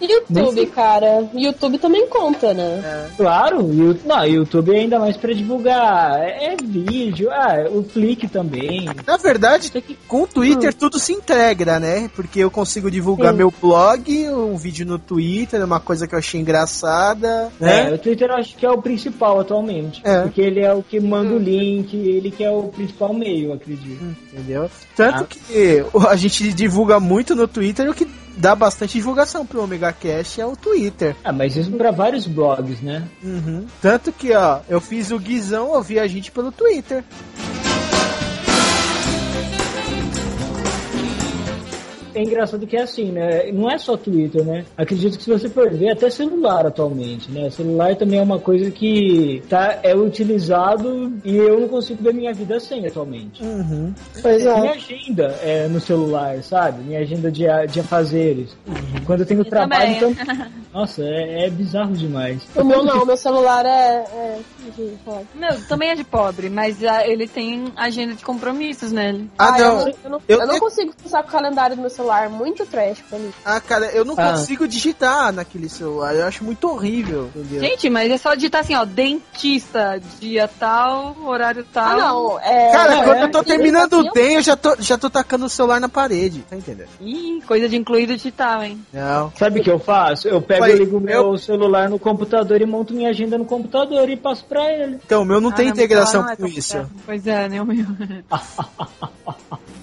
YouTube, cara. YouTube também conta, né? Claro, o não, YouTube é ainda mais pra divulgar. É, é vídeo, ah, o Flick também. Na verdade, com o Twitter tudo se integra, né? Porque eu consigo divulgar Sim. meu blog, um vídeo no Twitter, uma coisa que eu achei engraçada, É, né? o Twitter eu acho que é o principal atualmente. É. Porque ele é o que manda o link, ele que é o principal meio, eu acredito. Entendeu? Tanto Ah. que a gente divulga muito no Twitter, o que dá bastante divulgação pro Omega Cash é o Twitter. Ah, mas isso pra vários blogs, né? Uhum. Tanto que, ó, eu fiz o Guizão ouvir a gente pelo Twitter. É engraçado que é assim, né? Não é só Twitter, né? Acredito que se você for ver, até celular atualmente, né? Celular também é uma coisa que tá, é utilizado e eu não consigo ver minha vida sem atualmente. Uhum. Pois Minha é. agenda é no celular, sabe? Minha agenda de, de afazeres. Quando eu tenho Eu trabalho, também. então. Nossa, é, é bizarro demais. O meu não, meu celular é. é... enfim, fala. Meu, também é de pobre, mas ah, ele tem agenda de compromissos nele. Ah, eu não. Eu não, Eu eu não te- consigo passar com o calendário do meu celular. Muito trash pra mim. Ah, cara, eu não Ah. consigo digitar naquele celular. Eu acho muito horrível, entendeu? Gente, mas é só digitar assim, ó, dentista, dia tal, horário tal. Ah, não. É, Cara, não, quando é. eu tô E terminando o DEM, eu já tô, já tô tacando o celular na parede, tá entendendo? Ih, coisa de incluído digital, hein? Não. Sabe o que eu faço? Eu pego Ué, e ligo meu eu- celular no computador e monto minha agenda no computador e passo pra ele. Então, o meu não Ah, tem integração celular com não é isso. Pois é, nem o meu.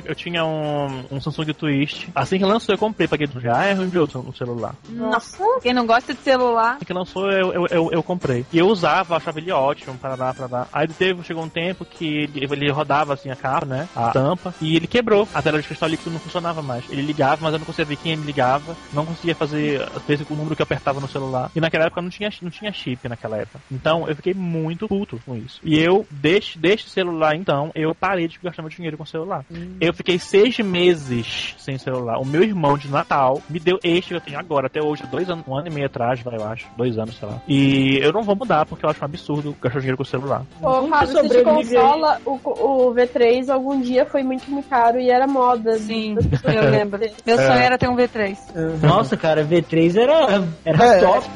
Tipo, eu tinha um, um Samsung Twist. Assim que lançou, eu comprei, paguei do já é ruim no celular. Nossa, quem não gosta de celular. Assim que lançou, eu, eu, eu, eu comprei. E eu usava, achava ele ótimo, para dar, para dar. Aí teve, chegou um tempo que ele, ele rodava assim a capa, né? A tampa. E ele quebrou. A tela de cristal líquido não funcionava mais. Ele ligava, mas eu não conseguia ver quem ele ligava. Não conseguia fazer, às vezes, o número que eu apertava no celular. E naquela época não tinha, não tinha chip naquela época. Então eu fiquei muito puto com isso. E eu, deste, deste celular, então, eu parei de gastar meu dinheiro com celular. Eu fiquei seis meses sem celular. O meu irmão de Natal me deu este que eu tenho agora, até hoje, dois anos, um ano e meio atrás, vai, eu acho. Dois anos, sei lá. E eu não vou mudar, porque eu acho um absurdo gastar dinheiro com o celular. Ô, Fábio, você te consola, o, o V3 algum dia foi muito caro e era moda. Sim, eu lembro. Meu sonho era ter um V3. Nossa, cara, V3 era, era É. top.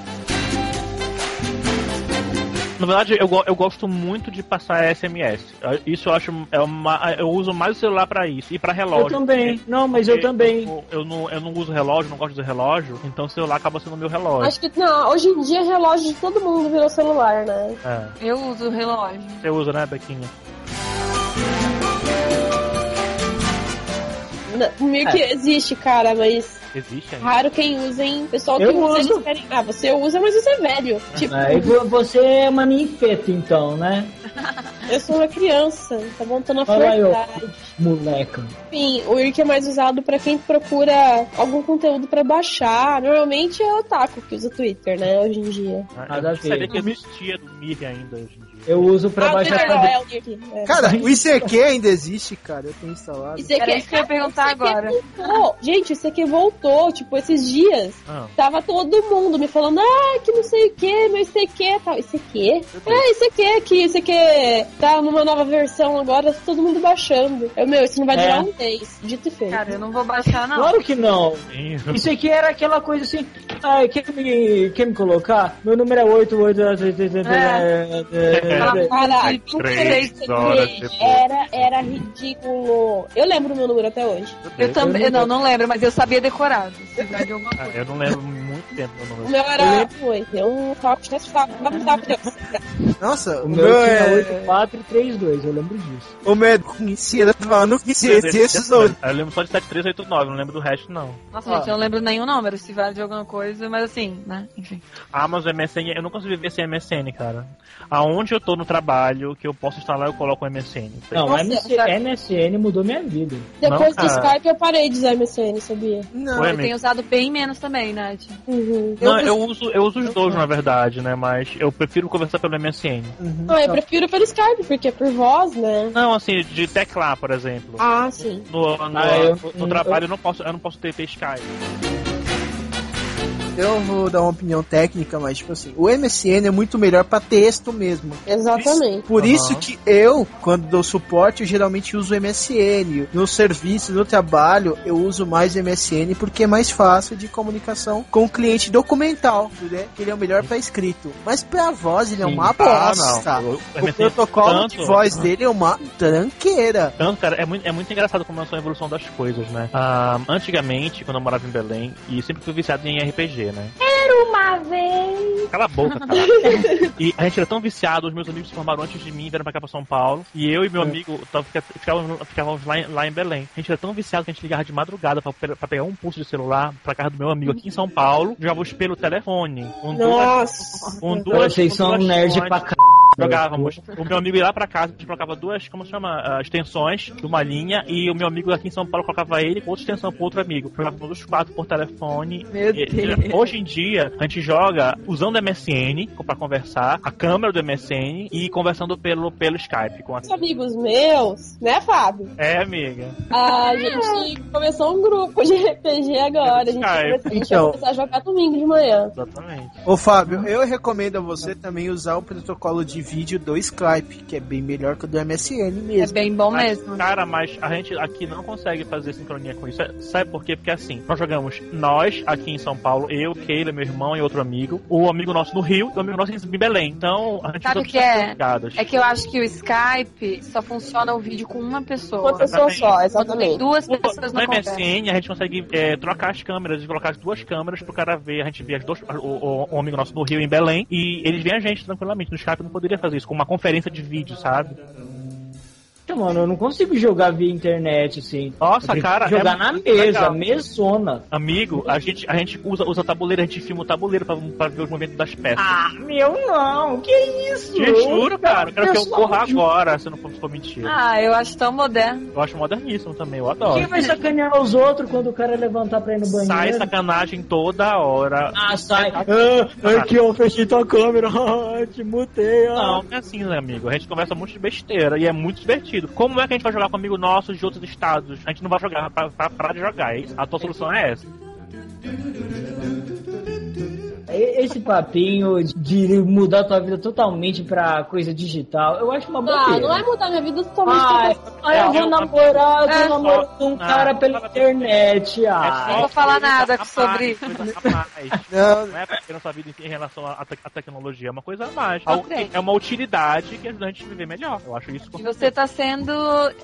Na verdade, eu, eu gosto muito de passar SMS. Isso eu acho. É uma, eu uso mais o celular pra isso. E pra relógio. Eu também. Não, mas eu também. Eu, eu não, eu não uso relógio, não gosto de relógio. Então o celular acaba sendo o meu relógio. Acho que, não, hoje em dia relógio de todo mundo virou celular, né? É. Eu uso o relógio. Você usa, né, Bequinha? Meio que existe, cara, mas Existe ainda. raro quem usa, hein? Pessoal que Eu usa, uso. eles querem. Ah, você usa, mas você é velho. Tipo, Aí vo- você é uma ninfeta, então, né? eu sou uma criança, tá montando a Fala. Moleca. Enfim, o Irk é mais usado pra quem procura algum conteúdo pra baixar. Normalmente é o Otaku que usa Twitter, né? Hoje em dia. Nada eu sabia que existia do Mir ainda hoje em dia. Eu uso pra ah, baixar não, é o. É. Cara, o ICQ ainda existe, cara. Eu tenho instalado. Aqui Era isso que eu ia perguntar agora. voltou. Gente, isso aqui voltou, tipo, esses dias. Ah, Tava todo mundo me falando, ah, que não sei o que, meu ICQ tal. ICQ? Ah, ICQ aqui, ICQ tá numa nova versão agora, tá todo mundo baixando. Eu, Eu, meu, isso não vai É. durar um mês. Dito e feito. Cara, eu não vou baixar, não. Claro que não. Isso aqui era aquela coisa assim. Ah, quer me, quer me colocar? Meu número é 88. Aquela Caralho, Três horas depois. era, era ridículo. Eu lembro o meu número até hoje. Eu também, Eu não- não, não lembro, mas eu sabia decorado. Vai de alguma Ah, coisa. eu não lembro muito tempo meu O número. meu era 8. Eu Deus. Nossa, O o meu meu tinha é... 8432, eu lembro disso. O meu é conhecido, falando que se esses outros. Eu lembro só de 7389, não lembro do resto, não. Nossa, Ah. gente, eu não lembro nenhum número, se vale de alguma coisa, mas assim, né? Enfim. Ah, mas o MSN, eu não consigo viver sem MSN, cara. Aonde eu tô no trabalho, que eu posso instalar, eu coloco o MSN. Não, Nossa, MC, cara. MSN mudou minha vida. Depois Não, do. Skype eu parei de usar MSN, sabia? Não, Eu amigo. tenho usado bem menos também, Nath. Uhum. Não, eu uso, eu uso os dois, na verdade, né? Mas eu prefiro conversar pelo MSN. Uhum. Ah, eu prefiro pelo Skype, porque é por voz, né? Não, assim, de teclar, por exemplo. Ah, sim. No, no, Ah, eu- no- no trabalho eu não posso, eu não posso ter, ter Skype. Eu vou dar uma opinião técnica, mas tipo assim, o MSN é muito melhor pra texto mesmo. Exatamente. Por Aham. isso que eu, quando dou suporte, eu geralmente uso o MSN. No serviço, no trabalho, eu uso mais o MSN porque é mais fácil de comunicação com o cliente documental, né? Que ele é o melhor pra escrito. Mas pra voz, ele é Sim. uma Ah, bosta. não. O O protocolo de tanto- voz dele é uma tranqueira. Tanto, cara, é muito, é muito engraçado como é a evolução das coisas, né? Ah, antigamente, quando eu morava em Belém, e sempre fui viciado em RPG, né? Era uma vez. Cala a boca, cara. e a gente era tão viciado, os meus amigos se formaram antes de mim, vieram pra cá pra São Paulo. E eu e meu amigo tava- fica- ficávamos, ficávamos lá, em, lá em Belém. A gente era tão viciado que a gente ligava de madrugada pra, pra pegar um pulso de celular pra casa do meu amigo aqui em São Paulo. Jogávamos pelo telefone. Com duas, Nossa. com duas, Vocês com são duas nerd pra c... Jogávamos. O meu amigo ia lá pra casa, a gente colocava duas, como se chama, ah, extensões de uma linha, e o meu amigo aqui em São Paulo colocava ele com outra extensão pro outro amigo. Jogávamos os quatro por telefone. Meu E- Deus. Hoje em dia, a gente joga usando o MSN pra conversar, a câmera do MSN e conversando pelo, pelo Skype. Com a... Os amigos meus, né, Fábio? É, amiga. A gente começou um grupo de RPG agora. A gente, Skype. começou- a gente Então. vai começar a jogar domingo de manhã. Exatamente. Ô Fábio, eu recomendo a você também usar o protocolo de vídeo do Skype, que é bem melhor que o do MSN É mesmo. bem bom Mas, mesmo. Cara, mas a gente aqui não consegue fazer sincronia com isso. É- Sabe por quê? Porque assim, nós jogamos nós aqui em São Paulo, eu, Keila, meu irmão e outro amigo, o amigo nosso no Rio e o amigo nosso em Belém. Então, a gente Sabe o que é? ligados. É que eu acho que o Skype só funciona o vídeo com uma pessoa. Uma pessoa só, Quando tem exatamente. duas No pessoas no. MSN a gente consegue é, trocar as câmeras e colocar as duas câmeras pro cara ver. A gente vê as duas, o, o, o amigo nosso no Rio e em Belém e eles veem a gente tranquilamente. No Skype não poderia fazer isso, com uma conferência de vídeo, sabe? Mano, eu não consigo jogar via internet, assim. Nossa, Eu cara, Jogar é na mesa, legal. mesona. Amigo, a gente, a gente usa, usa tabuleiro, a gente filma o tabuleiro pra, pra ver os movimentos das peças. Ah, meu não, que isso? Te juro, cara. Eu quero que eu corra agora, se não for, for mentira. Ah, eu acho tão moderno. Eu acho moderníssimo também, eu adoro. Quem vai sacanear os outros quando o cara levantar pra ir no banheiro? Sai sacanagem toda hora. Ah, sai. Ah, aqui, ó, fechei tua câmera. Ah, te mutei, ó. Não, não é assim, né, amigo? A gente conversa muito de besteira e é muito divertido. Como é que a gente vai jogar com amigo nosso de outros estados? A gente não vai jogar pra, pra parar de jogar, é? A tua solução é essa. E- Esse papinho de mudar tua vida totalmente pra coisa digital, eu acho uma Ah, bobeira. não é mudar minha vida totalmente. Ai, pra eu vou namorar, eu É. vou namorar com um Ah, cara pela internet. É Ah, não vou falar nada sobre-. Não, Não é porque nossa vida em relação à, te- à tecnologia, é uma coisa a mais. Só Algo- crente. É uma utilidade que ajuda a gente a viver melhor. Eu acho isso. E você tá sendo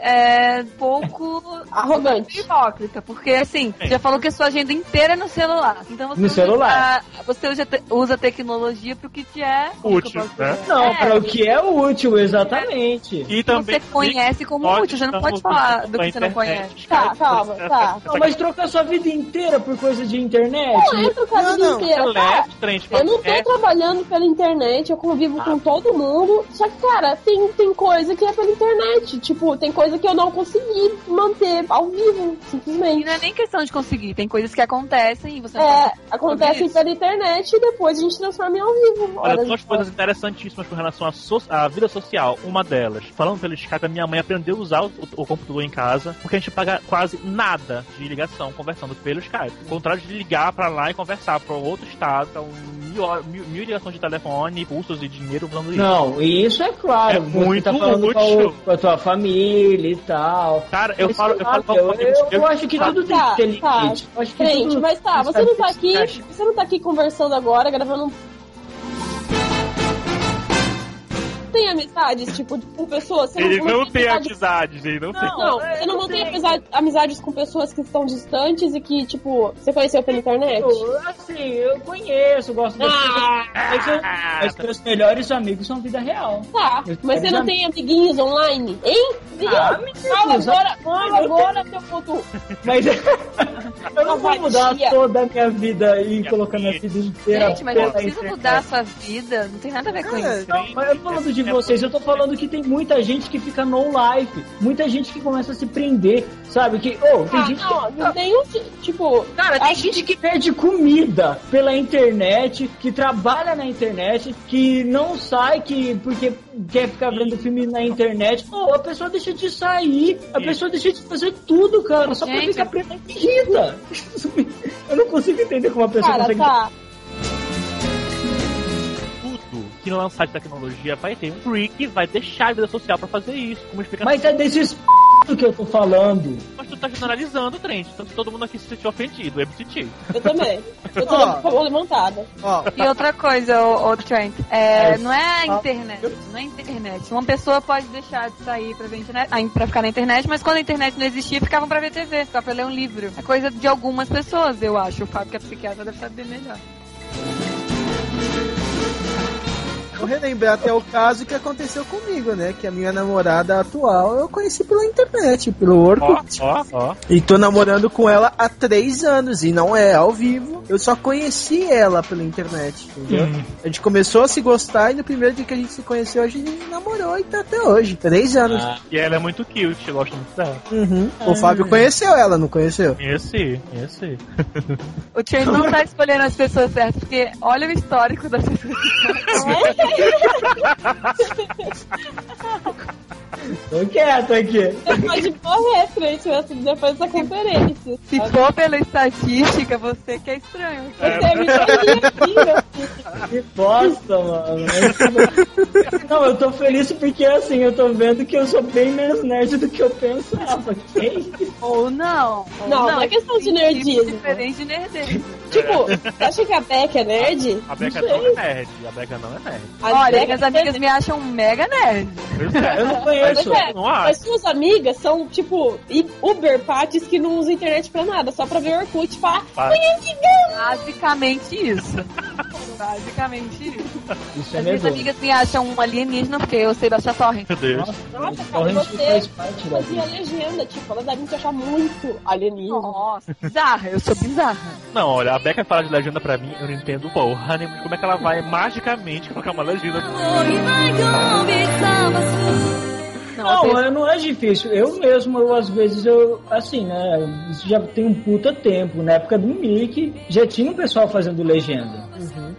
é, pouco Arrogante. hipócrita, porque assim, Sim. já falou que a sua agenda inteira é no celular. Então você No celular. você usa, te- usa tecnologia pro que te é Útil, né? não, É, para o que é útil, exatamente. E também. você conhece como útil, você não pode falar do que você não conhece. Tá, calma, tá. Não, mas trocar sua vida inteira por coisa de internet. Não, eu trocar a Não, vida não, inteira, tá? Trem, Eu não tô é, trabalhando pela internet, eu convivo Ah. com todo mundo. Só que, cara, tem, tem coisa que é pela internet. Tipo, tem coisa que eu não consegui manter ao vivo, E simplesmente. não é nem questão de conseguir, tem coisas que acontecem e você não É, acontecem pela internet e depois a gente transforma em ao vivo. Olha, duas coisas interessantíssimas com relação à, so- à vida social. Uma delas, falando pelo Skype, a minha mãe aprendeu a usar o, o computador em casa, porque a gente paga quase nada de ligação conversando pelo Skype. Ao contrário de ligar pra lá e conversar pra um outro estado, pra um mil, mil, mil ligações de telefone, pulsos e dinheiro usando isso. Não, isso é claro. É você muito tá útil. a, com a tua família e tal. Cara, eu Mas, falo, eu falo com eu, eu, eu acho que tudo tem Tá, que ter tá. limite. Eu acho que Gente, tudo mas tá, você não tá aqui. Você não tá aqui conversando agora, gravando um. Tem amizades, tipo, com pessoas. Você Ele não tem amizade- amizades, ele não, tem. Não, você não eu mantém amizade- amizades com pessoas que estão distantes e que, tipo, você conheceu pela internet? Eu, assim, eu conheço, gosto das Ah, mas, mas meus melhores amigos são vida real. tá. Mas você não amigos. tem amiguinhos online? Hein? Ah, Fala agora, fala agora, meu puto. Mas eu não vou mudar toda a minha vida e colocar minha vida inteira Gente, mas não precisa mudar a sua vida. Não tem nada a ver com É, isso. Não, mas eu tô falando de vocês, eu tô falando que tem muita gente que fica no life, muita gente que começa a se prender, sabe? Que, oh, tem Ah, gente não, que. não tem um, tipo... Cara, tem acho gente que perde comida pela internet, que trabalha na internet, que não sai que porque quer ficar vendo filme na internet. Pô, a pessoa deixa de sair, a pessoa deixa de fazer tudo, cara, só pra Gente. ficar irrita. Eu não consigo entender como a pessoa Cara, consegue. tá. Que lançar de tecnologia vai ter um freak que vai deixar a vida social pra fazer isso. Como explicação. Mas é desses p que eu tô falando. Mas tu tá generalizando, Trent. Então se todo mundo aqui se sentiu ofendido, eu me senti. Eu também. Eu tô com a levantada. Ó, E outra coisa, o, Trent, é, É. não é a internet, não é a internet. Uma pessoa pode deixar de sair pra ver internet, ah, pra ficar na internet, mas quando a internet não existia, ficavam pra ver TV, ficavam pra ler um livro. É coisa de algumas pessoas, eu acho. O Fábio, que é psiquiatra, deve saber melhor. Vou relembrar até o caso que aconteceu comigo, né? Que a minha namorada atual eu conheci pela internet, pelo Orkut. ó, ó. E tô namorando com ela há três anos e não é ao vivo. Eu só conheci ela pela internet, entendeu? Hum. A gente começou a se gostar e no primeiro dia que a gente se conheceu, a gente namorou e tá até hoje. Três anos. Ah, E ela é muito cute, eu gosto muito dela. Uhum. O Fábio conheceu ela, não conheceu? Esse, esse. O Trent não tá escolhendo as pessoas certas, porque olha o histórico das pessoas. Ai. tô quieto aqui. Você pode morrer, frente depois dessa conferência. Se for pela estatística, você que é estranho. Você é me aqui, meu filho. Que bosta, mano. Não, eu tô feliz porque assim, eu tô vendo que eu sou bem menos nerd do que eu pensava. Que? Ou não. Ou Não, não é questão de nerdismo. Diferente de nerdismo. Tipo, você acha que a Beck é nerd? A Becca Não não é nerd. A Becca não é nerd. A Olha, minhas é amigas nerd. me acham mega nerd. É. Eu Mas é, não acho. mas suas amigas são, tipo, Uber pates que não usam internet pra nada, só pra ver Orkut e falar. Basicamente isso. Basicamente isso. Isso é As minhas amigas me acham um alienígena porque eu sei baixar torrent. Meu Deus. Nossa, nossa, o cara, você fazia vida. legenda, tipo, ela deve te achar muito alienígena. Nossa, bizarra, eu sou bizarra. Não, olha, a Becca fala de legenda pra mim, eu não entendo porra nenhuma de como é que ela vai magicamente colocar uma legenda. Não, Não, é- não é difícil. Eu mesmo, eu, às vezes, eu, assim, né? Isso já tem um puta tempo. Na época do Mickey, já tinha um pessoal fazendo legenda. Uhum.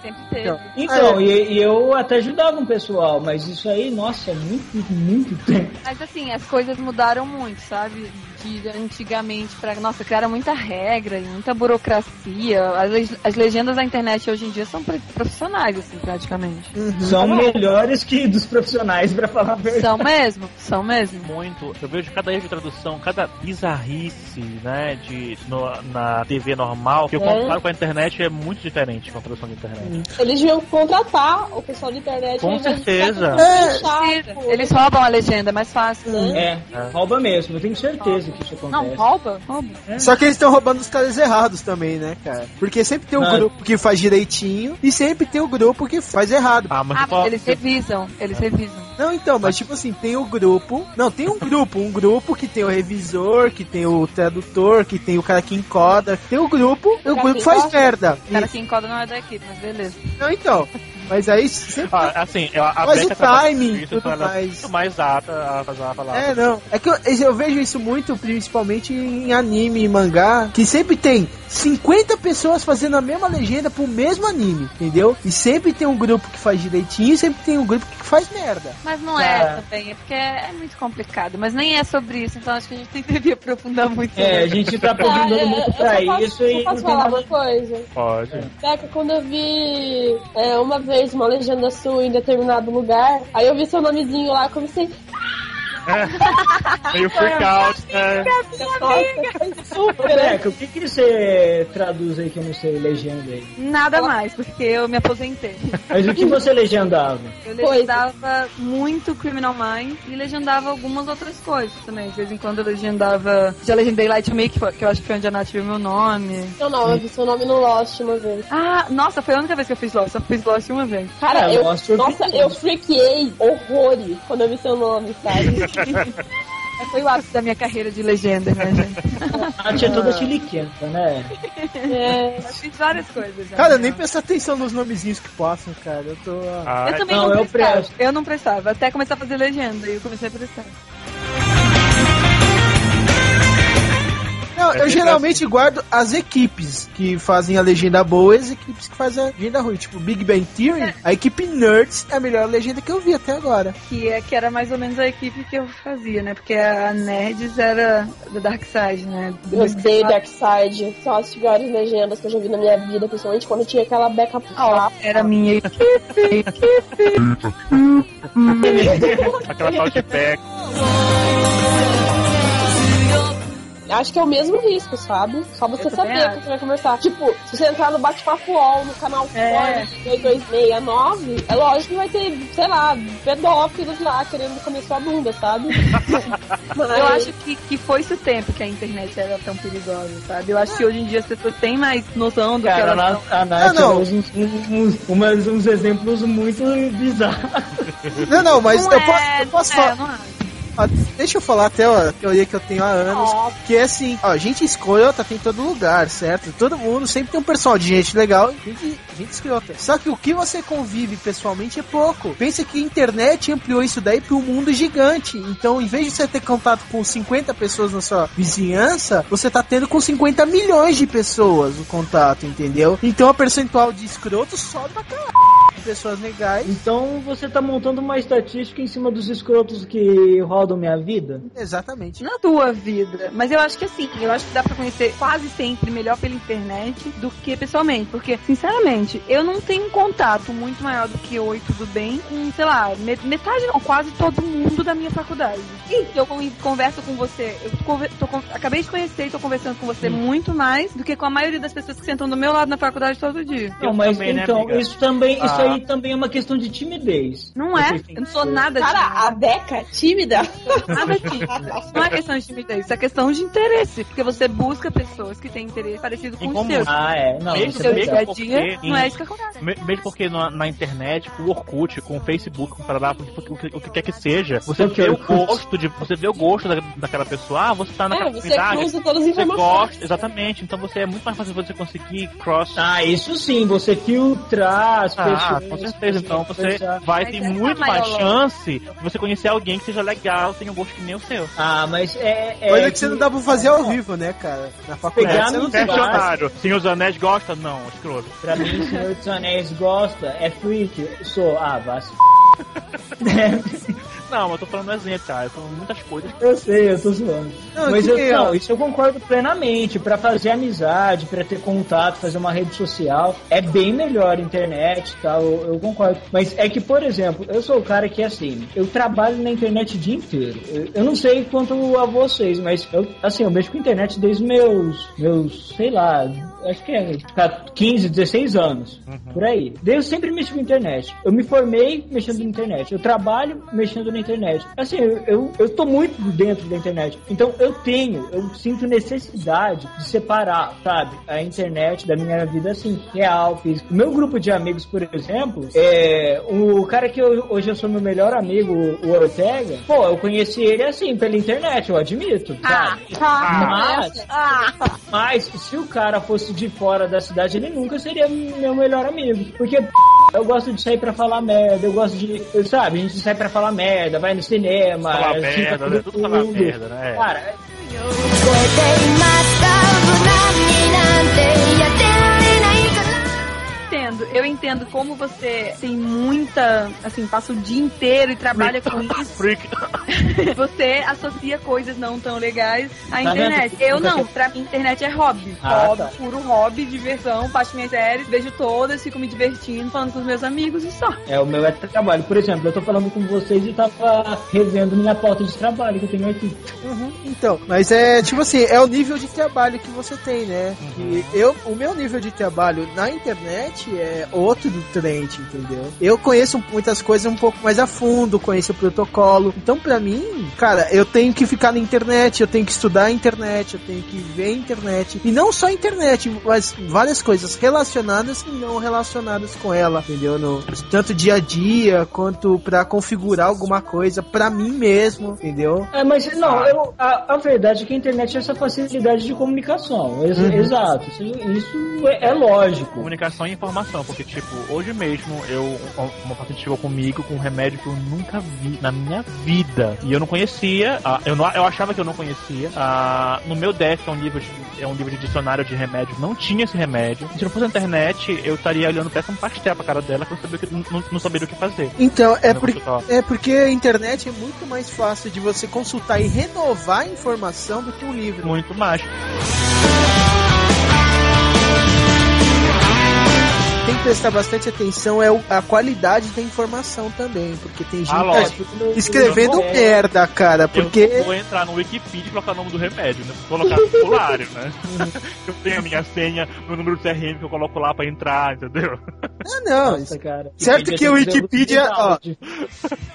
Sempre teve. Então, e, e eu até ajudava um pessoal, mas isso aí, nossa, é muito, muito tempo. Mas assim, as coisas mudaram muito, sabe? De antigamente pra. Nossa, criaram muita regra e muita burocracia. As, as legendas da internet hoje em dia são profissionais, assim, praticamente. Uhum. São melhores que dos profissionais, pra falar a verdade. São mesmo, são mesmo. Muito, eu vejo cada erro de tradução, cada bizarrice, né, de, no- na TV normal, que eu É. comparo com a internet, é muito diferente com a tradução internet. Eles deviam contratar o pessoal da internet. Com de certeza. É. chato. Eles roubam a legenda, é mais fácil. É, rouba mesmo, eu tenho certeza que isso Não, acontece. rouba? Rouba. Só que eles estão roubando os caras errados também, né, cara? Porque sempre tem o Não. grupo que faz direitinho e sempre tem o grupo que faz errado. Ah, mas Ah, mas eles revisam, eles revisam. Não, então, mas tipo assim, tem o grupo. Não, tem um grupo. Um grupo que tem o revisor, que tem o tradutor, que tem o cara que encoda. Tem o grupo e o grupo faz encoda? merda. O cara que encoda não é da equipe, mas beleza. Não, então. Mas aí sempre. Ah, assim, a Mas o trabalha timing, isso, tudo então ela é mais. muito mais apta a fazer uma palavra. É, não. É que eu, eu vejo isso muito, principalmente em anime e mangá, que sempre tem. 50 pessoas fazendo a mesma legenda pro mesmo anime, entendeu? E sempre tem um grupo que faz direitinho, sempre tem um grupo que faz merda. Mas não Cara. é também, é porque é muito complicado. Mas nem é sobre isso, então acho que a gente deveria aprofundar muito. É, a gente tá Ah, aprofundando eu- muito eu pra só posso- isso eu e posso tem falar nada. uma coisa? Pode. Beca, quando eu vi é, uma vez uma legenda sua em determinado lugar, aí eu vi seu nomezinho lá, eu comecei. Meio freak out, né? Super. né? Beca, o que que você traduz aí que eu não sei legenda aí? Nada mais, porque eu me aposentei. Mas o que você legendava? Eu Coisa. legendava muito Criminal Minds e legendava algumas outras coisas também. De vez em quando eu legendava. Já legendei Light Me, que, eu acho que foi onde a Nath viu meu nome. Seu nome, eu vi seu nome no Lost uma vez. Ah, nossa, foi a única vez que eu fiz Lost. Eu fiz Lost uma vez. Cara, É, eu, Lost eu nossa, eu freakiei horrores quando eu vi seu nome, sabe? Mas Foi o ápice da minha carreira de legenda, né, gente? A Nath é toda chiliquenta, né? é, Eu fiz várias coisas. já, Cara, eu né? nem presto atenção nos nomezinhos que passam, cara. Eu tô. Ah, Eu também Não, não, eu prestava. presto. Eu não prestava, até começar a fazer legenda e eu comecei a prestar. É eu sempre geralmente guardo as equipes que fazem a legenda boa e as equipes que fazem a legenda ruim. Tipo, Big Bang Theory, a equipe Nerds é a melhor legenda que eu vi até agora. Que, é, que era mais ou menos a equipe que eu fazia, né? Porque a Nerds era da Dark Side, né? eu odeio Darkseid. São as piores legendas que eu já vi na minha vida, principalmente quando tinha aquela beca Ó, era a minha equipe. aquela tal de pack. Acho que é o mesmo risco, sabe? Só você saber com quem vai conversar. Tipo, se você entrar no Bate-Papo UOL, no canal É. Ford 2269, é lógico que vai ter, sei lá, pedófilos lá querendo comer sua bunda, sabe? Mas, Eu acho que, que foi esse o tempo que a internet era tão perigosa, sabe? Eu acho que hoje em dia as pessoas têm mais noção do que Cara, a elas a Nath Não, não. uns, uns, umas- uns exemplos muito bizarros. Não, não, mas Não eu, é, posso, eu posso não é, falar. Ah, Deixa eu falar até a teoria que eu tenho há anos. Ó. Que é assim, ó, gente escrota tem em todo lugar, certo? Todo mundo sempre tem um pessoal de gente legal e gente, gente escrota. Só que o que você convive pessoalmente é pouco. Pensa que a internet ampliou isso daí para um mundo gigante. Então, em vez de você ter contato com 50 pessoas na sua vizinhança, você tá tendo com 50 milhões de pessoas o contato, entendeu? Então a percentual de escroto sobe pra caralho. De pessoas legais. Então você tá montando uma estatística em cima dos escrotos que rodam minha vida? Exatamente. Na tua vida. Mas eu acho que assim, eu acho que dá pra conhecer quase sempre melhor pela internet do que pessoalmente. Porque, sinceramente, eu não tenho um contato muito maior do que oi, tudo bem, com, sei lá, me- metade não, quase todo mundo da minha faculdade. E eu con- converso com você, eu tô con- acabei de conhecer e tô conversando com você muito mais do que com a maioria das pessoas que sentam do meu lado na faculdade todo dia. Não, mas também, né, então, amiga? isso também, isso Ah. Aí também é uma questão de timidez. Não é? Eu não sou nada Cara, a tímida. Beca, tímida. Nada tímida. Não é questão de timidez, isso é questão de interesse. Porque você busca pessoas que têm interesse parecido com Em o comum. seu. Ah, é. Não, Mesmo isso seu é dia a dia porque não é isso que acontece. Me- Mesmo porque na, na internet, com o Orkut, com o Facebook, com o o que, o que- o que quer que seja, você que vê é o gosto de. Você vê o gosto da, daquela pessoa, ah, você tá naquela É, você cruza todas as informações. gosta, exatamente. Então você é muito mais fácil você conseguir cross. Ah, isso sim, você filtrar as Ah, pessoas. Com certeza. Então você conversar. vai Mas ter é muito mais chance de você conhecer alguém que seja legal, tenha um gosto que nem o seu. Ah, mas é. é Coisa que você não dá pra fazer ao vivo, né, cara? Na faculdade Pegar você não. Questionário. Senhor dos Anéis gosta? Não, escroto. Pra mim, Senhor dos Anéis gosta, é freak. Sou, ah, vá se Não, mas eu tô falando um exemplo, cara. São muitas coisas. Eu sei, eu tô zoando. Não, Mas eu, que é? não, isso eu concordo plenamente. Pra fazer amizade, pra ter contato, fazer uma rede social, é bem melhor a internet e tal, eu, eu concordo. Mas é que, por exemplo, eu sou o cara que, assim, eu trabalho na internet o dia inteiro. Eu, eu não sei quanto a vocês, mas eu, assim, eu mexo com internet desde meus, meus, sei lá, acho que é 15, 16 anos, por aí. Daí eu sempre mexo com internet. Eu me formei mexendo na internet. Eu trabalho mexendo na internet. Assim, eu, eu, eu tô muito dentro da internet. Então eu tenho, eu sinto necessidade de separar, sabe, a internet da minha vida assim, real, físico. O meu grupo de amigos, por exemplo, é o cara que eu- hoje eu sou meu melhor amigo, o Ortega, pô, eu conheci ele assim, pela internet, eu admito, sabe? Mas, mas se o cara fosse de fora da cidade, ele nunca seria meu melhor amigo. Porque p, eu gosto de sair pra falar merda, eu gosto de. Sabe, a gente sai pra falar merda, vai no cinema, Falar merda, né? Tudo falar merda, né? Cara, 超 Eu entendo como você tem muita, assim, passa o dia inteiro e trabalha com isso. Freak. Você associa coisas não tão legais à Tá internet. vendo? Eu não, pra mim internet é hobby. Ah, hobby, tá. puro hobby, diversão, baixo minhas séries, vejo todas, fico me divertindo, falando com os meus amigos e só. É, o meu é trabalho. Por exemplo, eu tô falando com vocês e tava revendo minha pauta de trabalho que eu tenho aqui. Uhum, então, mas é tipo assim, é o nível de trabalho que você tem, né? Que eu, o meu nível de trabalho na internet é outro do trend, entendeu? Eu conheço muitas coisas um pouco mais a fundo, conheço o protocolo. Então, pra mim, cara, eu tenho que ficar na internet, eu tenho que estudar a internet, eu tenho que ver a internet. E não só a internet, mas várias coisas relacionadas e não relacionadas com ela, entendeu? No, tanto dia a dia quanto pra configurar alguma coisa pra mim mesmo, entendeu? É, mas não, eu, a, a verdade é que a internet é essa facilidade de comunicação. Ex- Exato. Isso, isso é, é lógico. Comunicação e informação, porque, tipo, hoje mesmo eu uma paciente chegou comigo com um remédio que eu nunca vi na minha vida. E eu não conhecia, eu, não, eu achava que eu não conhecia. No meu desk é um livro de, é um livro de dicionário de remédio, não tinha esse remédio. Se não fosse na internet, eu estaria olhando peça um pastel pra cara dela que eu sabia que, não, não saberia o que fazer. Então, é hospital. é porque a internet é muito mais fácil de você consultar e renovar a informação do que um livro. Muito mais. Tem que prestar bastante atenção é a qualidade da informação também, porque tem gente Ah, lógico. escrevendo É, merda, cara, porque Eu vou entrar no Wikipedia e colocar o nome do remédio, né? Vou colocar populário, né? eu tenho a minha senha, meu número de CRM que eu coloco lá pra entrar, entendeu? Ah não, Nossa, cara. Certo que o Wikipedia, ó,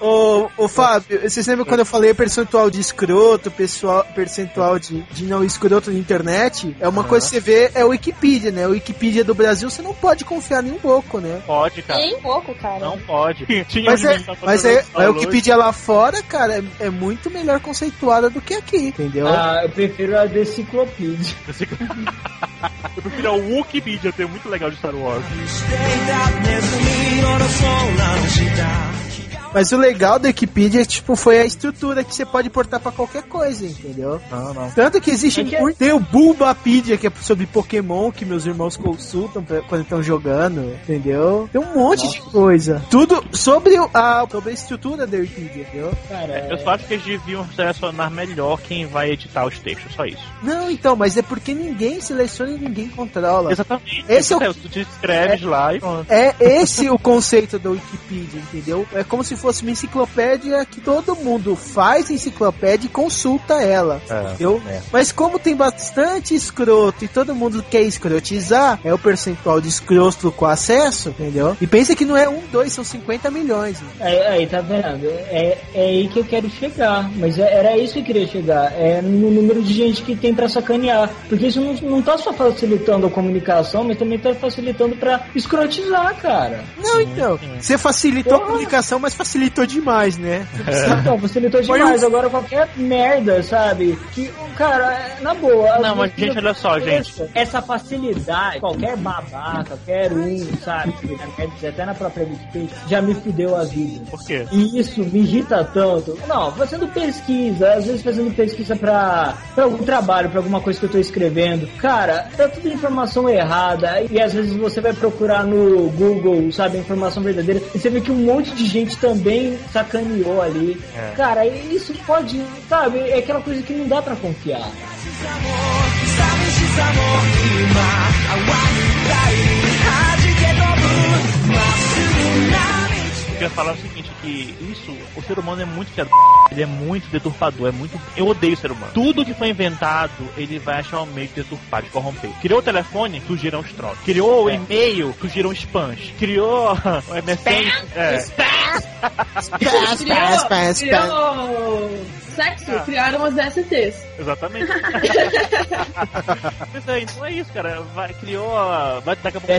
Ô, ô Fábio, vocês lembram quando eu falei percentual de escroto, pessoal, percentual de, de não escroto na internet? É uma Aham. coisa que você vê, é o Wikipedia, né? O Wikipedia do Brasil você não pode confiar nem um pouco, né? Pode, cara. Nem um pouco, cara. Não pode. Tinha Mas é, mas é, a download. Wikipedia lá fora, cara, é, é muito melhor conceituada do que aqui, entendeu? Ah, eu prefiro a Deciclopédia. Eu prefiro o Wikipedia, tem muito legal de Star Wars. Mas o legal da Wikipedia, tipo, foi a estrutura que você pode portar pra qualquer coisa, entendeu? Não, não. Tanto que existe É que é- muito. Tem o Bulbapedia, que é sobre Pokémon, que meus irmãos consultam pra- quando estão jogando, entendeu? Tem um monte de coisa. Tudo sobre a, sobre a estrutura da Wikipedia, entendeu? Cara, Eu só acho que eles deviam selecionar melhor quem vai editar os textos, só isso. Não, então, mas é porque ninguém seleciona e ninguém controla. Exatamente. Esse é o- Tu te escreves lá e pronto. É esse o conceito da Wikipedia, entendeu? É como se fosse uma enciclopédia que todo mundo faz enciclopédia e consulta ela. Entendeu? é. Mas como tem bastante escroto e todo mundo quer escrotizar, é o percentual de escroto com acesso, entendeu? E pensa que não é um, dois, são 50 milhões. Aí, aí, tá vendo? É, é aí que eu quero chegar. Mas é- era isso que eu queria chegar. É no número de gente que tem pra sacanear. Porque isso não, não tá só facilitando a comunicação, mas também tá facilitando pra escrotizar, cara. Não, então. Você facilitou a comunicação, mas facilitou demais, né? Então, facilitou Foi demais. um- Agora qualquer merda, sabe? Que, cara, é- na boa. Não, mas, gente, olha só, gente. Essa facilidade, qualquer babaca, qualquer um, sabe? Até na própria Wikipedia, já me fudeu a vida. Por quê? E isso me irrita tanto. Não, fazendo pesquisa, às vezes fazendo pesquisa pra, pra algum trabalho, pra alguma coisa que eu tô escrevendo. Cara, tá tudo informação errada. E às vezes você vai procurar no Google, sabe, informação verdadeira. E você vê que um monte de gente também sacaneou ali. É. Cara, isso pode, sabe, é aquela coisa que não dá pra confiar. Eu queria falar o seguinte, que isso, o ser humano é muito criado, ele é muito deturpador, é muito... Eu odeio o ser humano. Tudo que foi inventado, ele vai achar um meio de deturpar, de corromper. Criou o telefone, surgiram os trolls. Criou o É. e-mail, surgiram spams. Criou o MSN... É. Pass, pass, pass, pass. Criou sexo, Ah. criaram as STs. Exatamente. É, então é isso, cara. Vai, criou a. Vai daqui a pouco.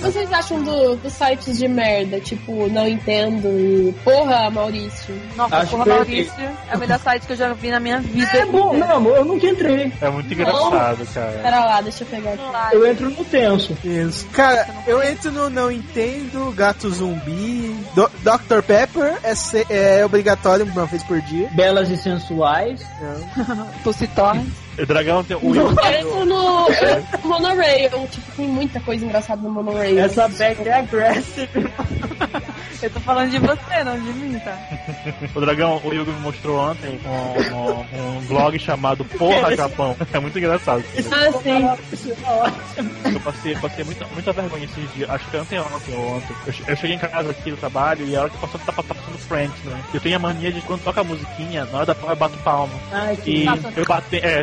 Que vocês acham do- dos sites de merda? Tipo, não entendo e. Porra, Maurício. Nossa, Acho porra. Maurício é o melhor site que eu já vi na minha vida. É bom, não, amor, eu nunca entrei. É muito engraçado, cara. Pera lá, deixa eu pegar aqui. Eu entro no tenso. Isso. Cara, eu entro no Não Entendo, Gato Zumbi, Do- Dr. Pepper é, se- é obrigatório uma vez por dia. Belas e sensuais. Pucitor. O dragão tem Will. Eu entro no, eu entro no Monorail. Tipo, tem muita coisa engraçada no Monorail. Essa back é aggressive. Eu tô falando de você, não de mim, tá? O dragão, o Yugo me mostrou ontem um, um- um blog chamado Porra Japão. É muito engraçado. Ah, sim. Eu passei, passei muita, muita vergonha esses dias. Acho que ontem ontem ou ontem. Eu, che- eu cheguei em casa aqui do trabalho e a hora que passou tá, tá passando Friends, né? Eu tenho a mania de quando toca a musiquinha, na hora da prova eu bato palma. Ai, que E eu bati, é,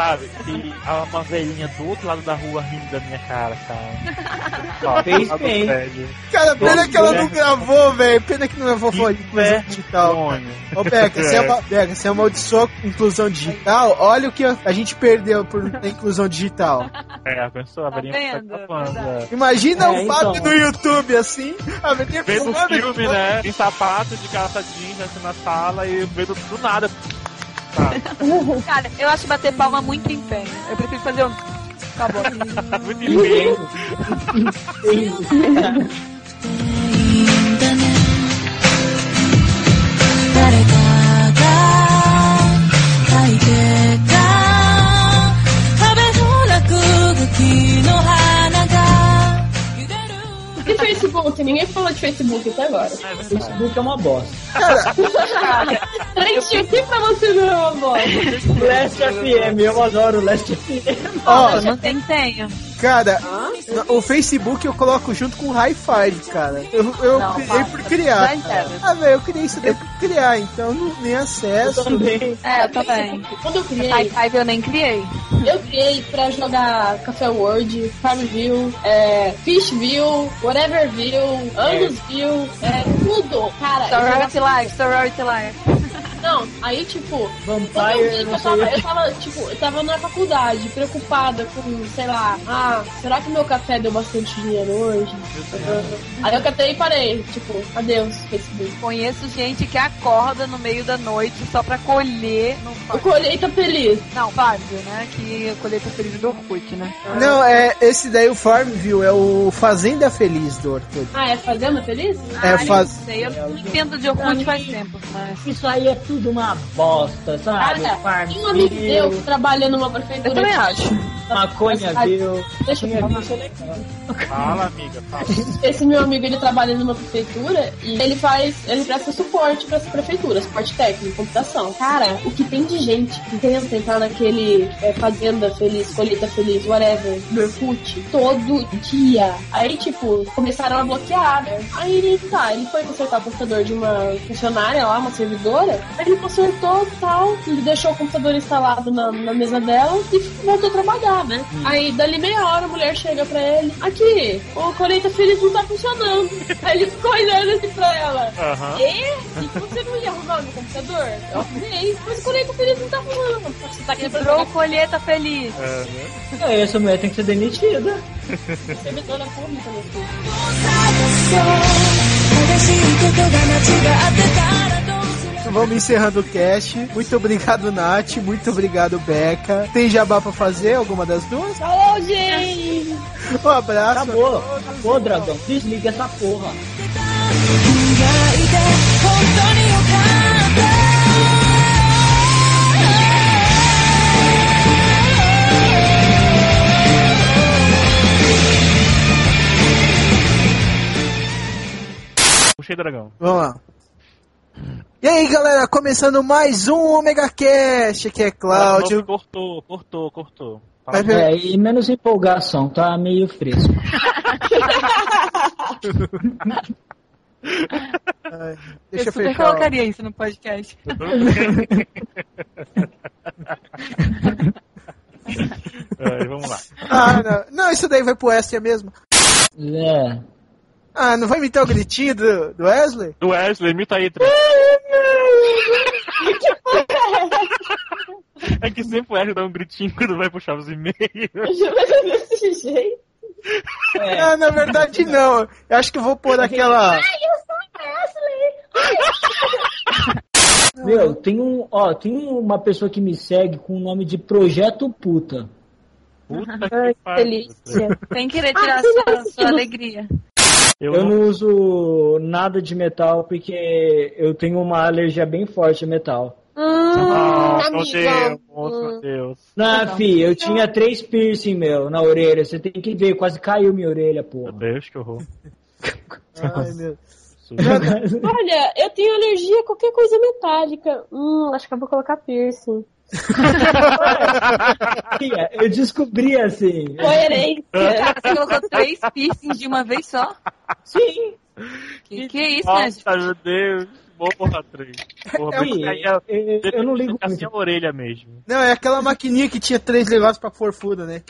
sabe? E uma velhinha do outro lado da rua rindo da minha cara, cara. Ó, Fez do bem. Cara, pena que ela não gravou, velho. Pena que não levou foi inclusão digital. Ô, Beca, você, ama- Beca, você amaldiçoou inclusão digital? Olha o que a gente perdeu por não ter inclusão digital. É, a pessoa, a Tá velhinha vendo? tá é. Imagina É, o Fábio então. no YouTube, assim, a velhinha Vendo filmando filme, né? Em sapato de calça jeans assim na sala e vendo do nada. Cara, eu acho bater palma muito empenho. Eu prefiro fazer um. Acabou. Muito empenho. Facebook? Ninguém falou de Facebook até agora. Facebook é uma bosta. Gente, o que pra você não é uma bosta? Last FM, eu adoro Last FM. Ó, eu não tenho empenho. Cara, o Facebook eu coloco junto com o High Five, cara. Eu, eu Não, criei por criar. Ah, velho, eu criei isso daí por criar, então não nem acesso. Também. É, eu também. Quando eu criei, High Five eu nem criei. eu criei pra jogar Café World, Farmville, é, Fishville, Whateverville, Angusville, é, tudo. Cara, eu Sorority Life, Sorority Life. Não, aí tipo, quando eu Vampire, vi eu tava, eu tava, tipo, eu tava na faculdade, preocupada com, sei lá, ah, será que meu café deu bastante dinheiro hoje? Aí eu catei e parei, tipo, adeus, Facebook. Conheço gente que acorda no meio da noite só pra colher no O colheita feliz. Não, Fábio, né? Que colheita feliz do Orkut, né? Não, é esse daí o Farmville é o Fazenda Feliz do Orkut. Ah, é Fazenda Feliz? É, Ah, faz- não sei, eu não entendo de Orkut faz tempo, mas... Isso aí é tudo uma bosta, sabe? Cara, tem um amigo meu que trabalha numa prefeitura. Eu também acho. maconha, viu? Deixa eu falar. Fala, amiga, fala. Esse meu amigo, ele trabalha numa prefeitura e ele faz, ele presta suporte para essa prefeitura, suporte técnico, computação. Cara, o que tem de gente que tenta entrar naquele é, Fazenda Feliz, Colheita Feliz, whatever, do Orkut, todo dia. Aí, tipo, começaram a bloquear, né? Aí, tá, ele foi consertar o computador de uma funcionária lá, uma servidora, aí ele consertou e tal, ele deixou o computador instalado na, na mesa dela e voltou a trabalhar, né? Aí, dali meia hora, a mulher chega pra ele, aqui, o Colheita Feliz não tá funcionando. Aí ele ficou olhando assim pra ela. Aham. E? E você não ia arrumar o meu computador? Eu arrumei, mas o Colheita Feliz não tá funcionando. Você tá quebrando Quebrou colheita feliz. É, né? É, essa mulher tem que ser demitida. servidora pública, meu filho Vamos encerrando o cast. Muito obrigado, Nath. Muito obrigado, Beca. Tem jabá pra fazer? Alguma das duas? Falou, gente! Um abraço. Acabou, acabou, dragão. Desliga essa porra. 意外で本当によかった Puxei, dragão. Vamos lá. E aí, galera, começando mais um Omega Cast. Aqui é Cláudio. Cortou, cortou, cortou. Ver- É, e menos empolgação, tá meio fresco. Ai, Eu Deixa eu super fechar. ó. colocaria isso no podcast. É, vamos lá. Ah, não. não, isso daí vai pro extra mesmo. É. Ah, não vai imitar o gritinho do, do Wesley? Do Wesley, imita aí, Três. É que sempre o Wesley dá um gritinho quando vai puxar os e-mails. Eu desse jeito. É. Ah, na verdade, não. Eu acho que eu vou pôr aquela. Meu, tem um, ó, tem uma pessoa que me segue com o nome de Projeto Puta. Puta Ai, que pariu. delícia. Sem querer tirar Ah, sua, sua alegria. Eu, Eu não... não uso nada de metal porque eu tenho uma alergia bem forte a metal. Ah, meu amigo. Deus, meu Deus. Na, fi, eu tinha três piercing, meu, na orelha. Você tem que ver, quase caiu minha orelha, Meu porra. Deus, que horror. Ai, meu. Olha, eu tenho alergia a qualquer coisa metálica. Hum, acho que eu vou colocar piercing. Fia, eu descobri assim. Coerência. Você colocou três piercings de uma vez só? Sim. Que, que é isso, né? Nossa, meu Deus. Porra, três. Porra, É aí é- eu, eu não ligo assim muito. a orelha mesmo. Não, é aquela maquininha que tinha três negócios pra forfura, né?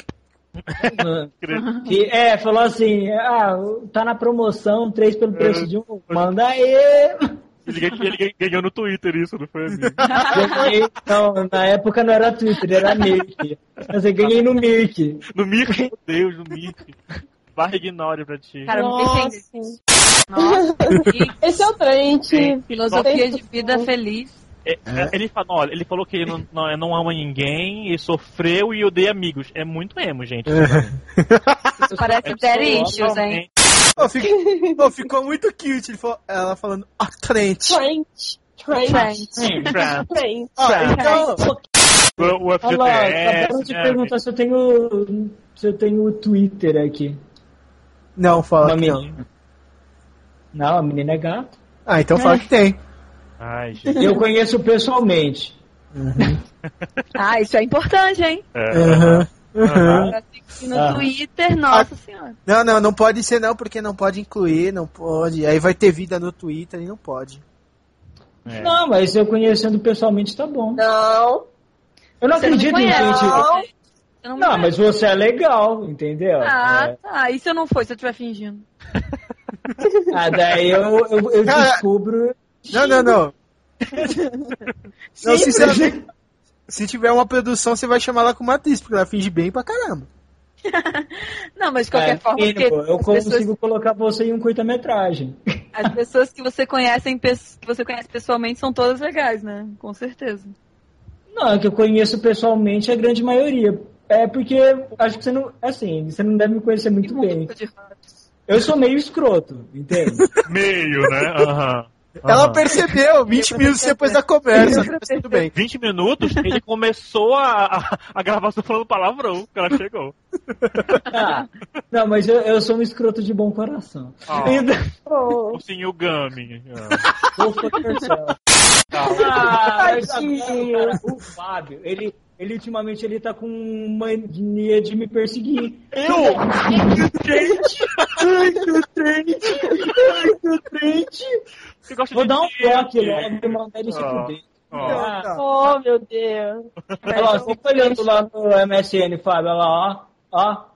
Que, é, falou assim, ah, tá na promoção, três pelo preço de um, manda aí. Ele, ele, ganhou no Twitter isso, não foi amigo? Ganhei, não, na época não era Twitter, era Mirk. Mas eu ganhei no Mirk. No Mirk, meu Deus, no Mirk. Barra ignore pra ti. Cara, não Nossa. Nossa, Esse é o Trent. filosofia de vida feliz. É, é, Ele, fala, olha, ele falou que ele não, não, não ama ninguém, e sofreu e odeia amigos. É muito emo, gente. Isso parece É daddy issues, hein? Pô, fico- pô, ficou muito cute. Ele falou- ela falando, ó, Trent. Trent. Trent. Trent. Trent. Trent. Ó, então, O, o Olha lá, FGTS, acabaram de né, perguntar se eu tenho. Se eu tenho o Twitter aqui. Não, fala Uma que não. menina. Não, a menina é gata. Ah, então fala que tem. Ai, gente. Eu conheço pessoalmente. Ah, isso é importante, hein? É. Pra seguir no Ah. Twitter, nossa senhora. Não, não, não pode ser não, porque não pode incluir, não pode. Aí vai ter vida no Twitter e não pode. É. Não, mas eu conhecendo pessoalmente tá bom. Não. Eu não Você não acredito em conhece. gente. Não. Você não mas você é legal, entendeu? Ah, É. tá. E se eu não for, se eu estiver fingindo? Ah, daí eu, eu, eu Cara, descubro. Não, não, não. Não, sinceramente, se tiver uma produção, você vai chamar ela como atriz, porque ela finge bem pra caramba. Não, mas de qualquer É, forma, eu as consigo pessoas, colocar você em um curta-metragem. as pessoas que você conhece, que você conhece pessoalmente são todas legais, né? Com certeza. Não, é que eu conheço pessoalmente a grande maioria. É porque acho que você não. Assim, você não deve me conhecer muito bem. Eu sou meio escroto, entende? Meio, né? Aham. Ela Aham. percebeu 20 minutos depois da conversa, tudo bem. 20 minutos, ele começou a, a, a gravação falando palavrão, que ela chegou. Ah, não, mas eu, eu sou um escroto de bom coração. Ah. Então, Oh. O senhor Gami. Ah. Ah, o Fábio, ele, ele ultimamente ele tá com mania de me perseguir. Eu? gente Ai, do trente! Ai, do Trent! Né? Vou dar um bloco logo e mandar ah, ele se fuder. Oh, meu Deus. Olha lá, fica tá olhando lá no MSN, Fábio. Olha lá, ó. Ó.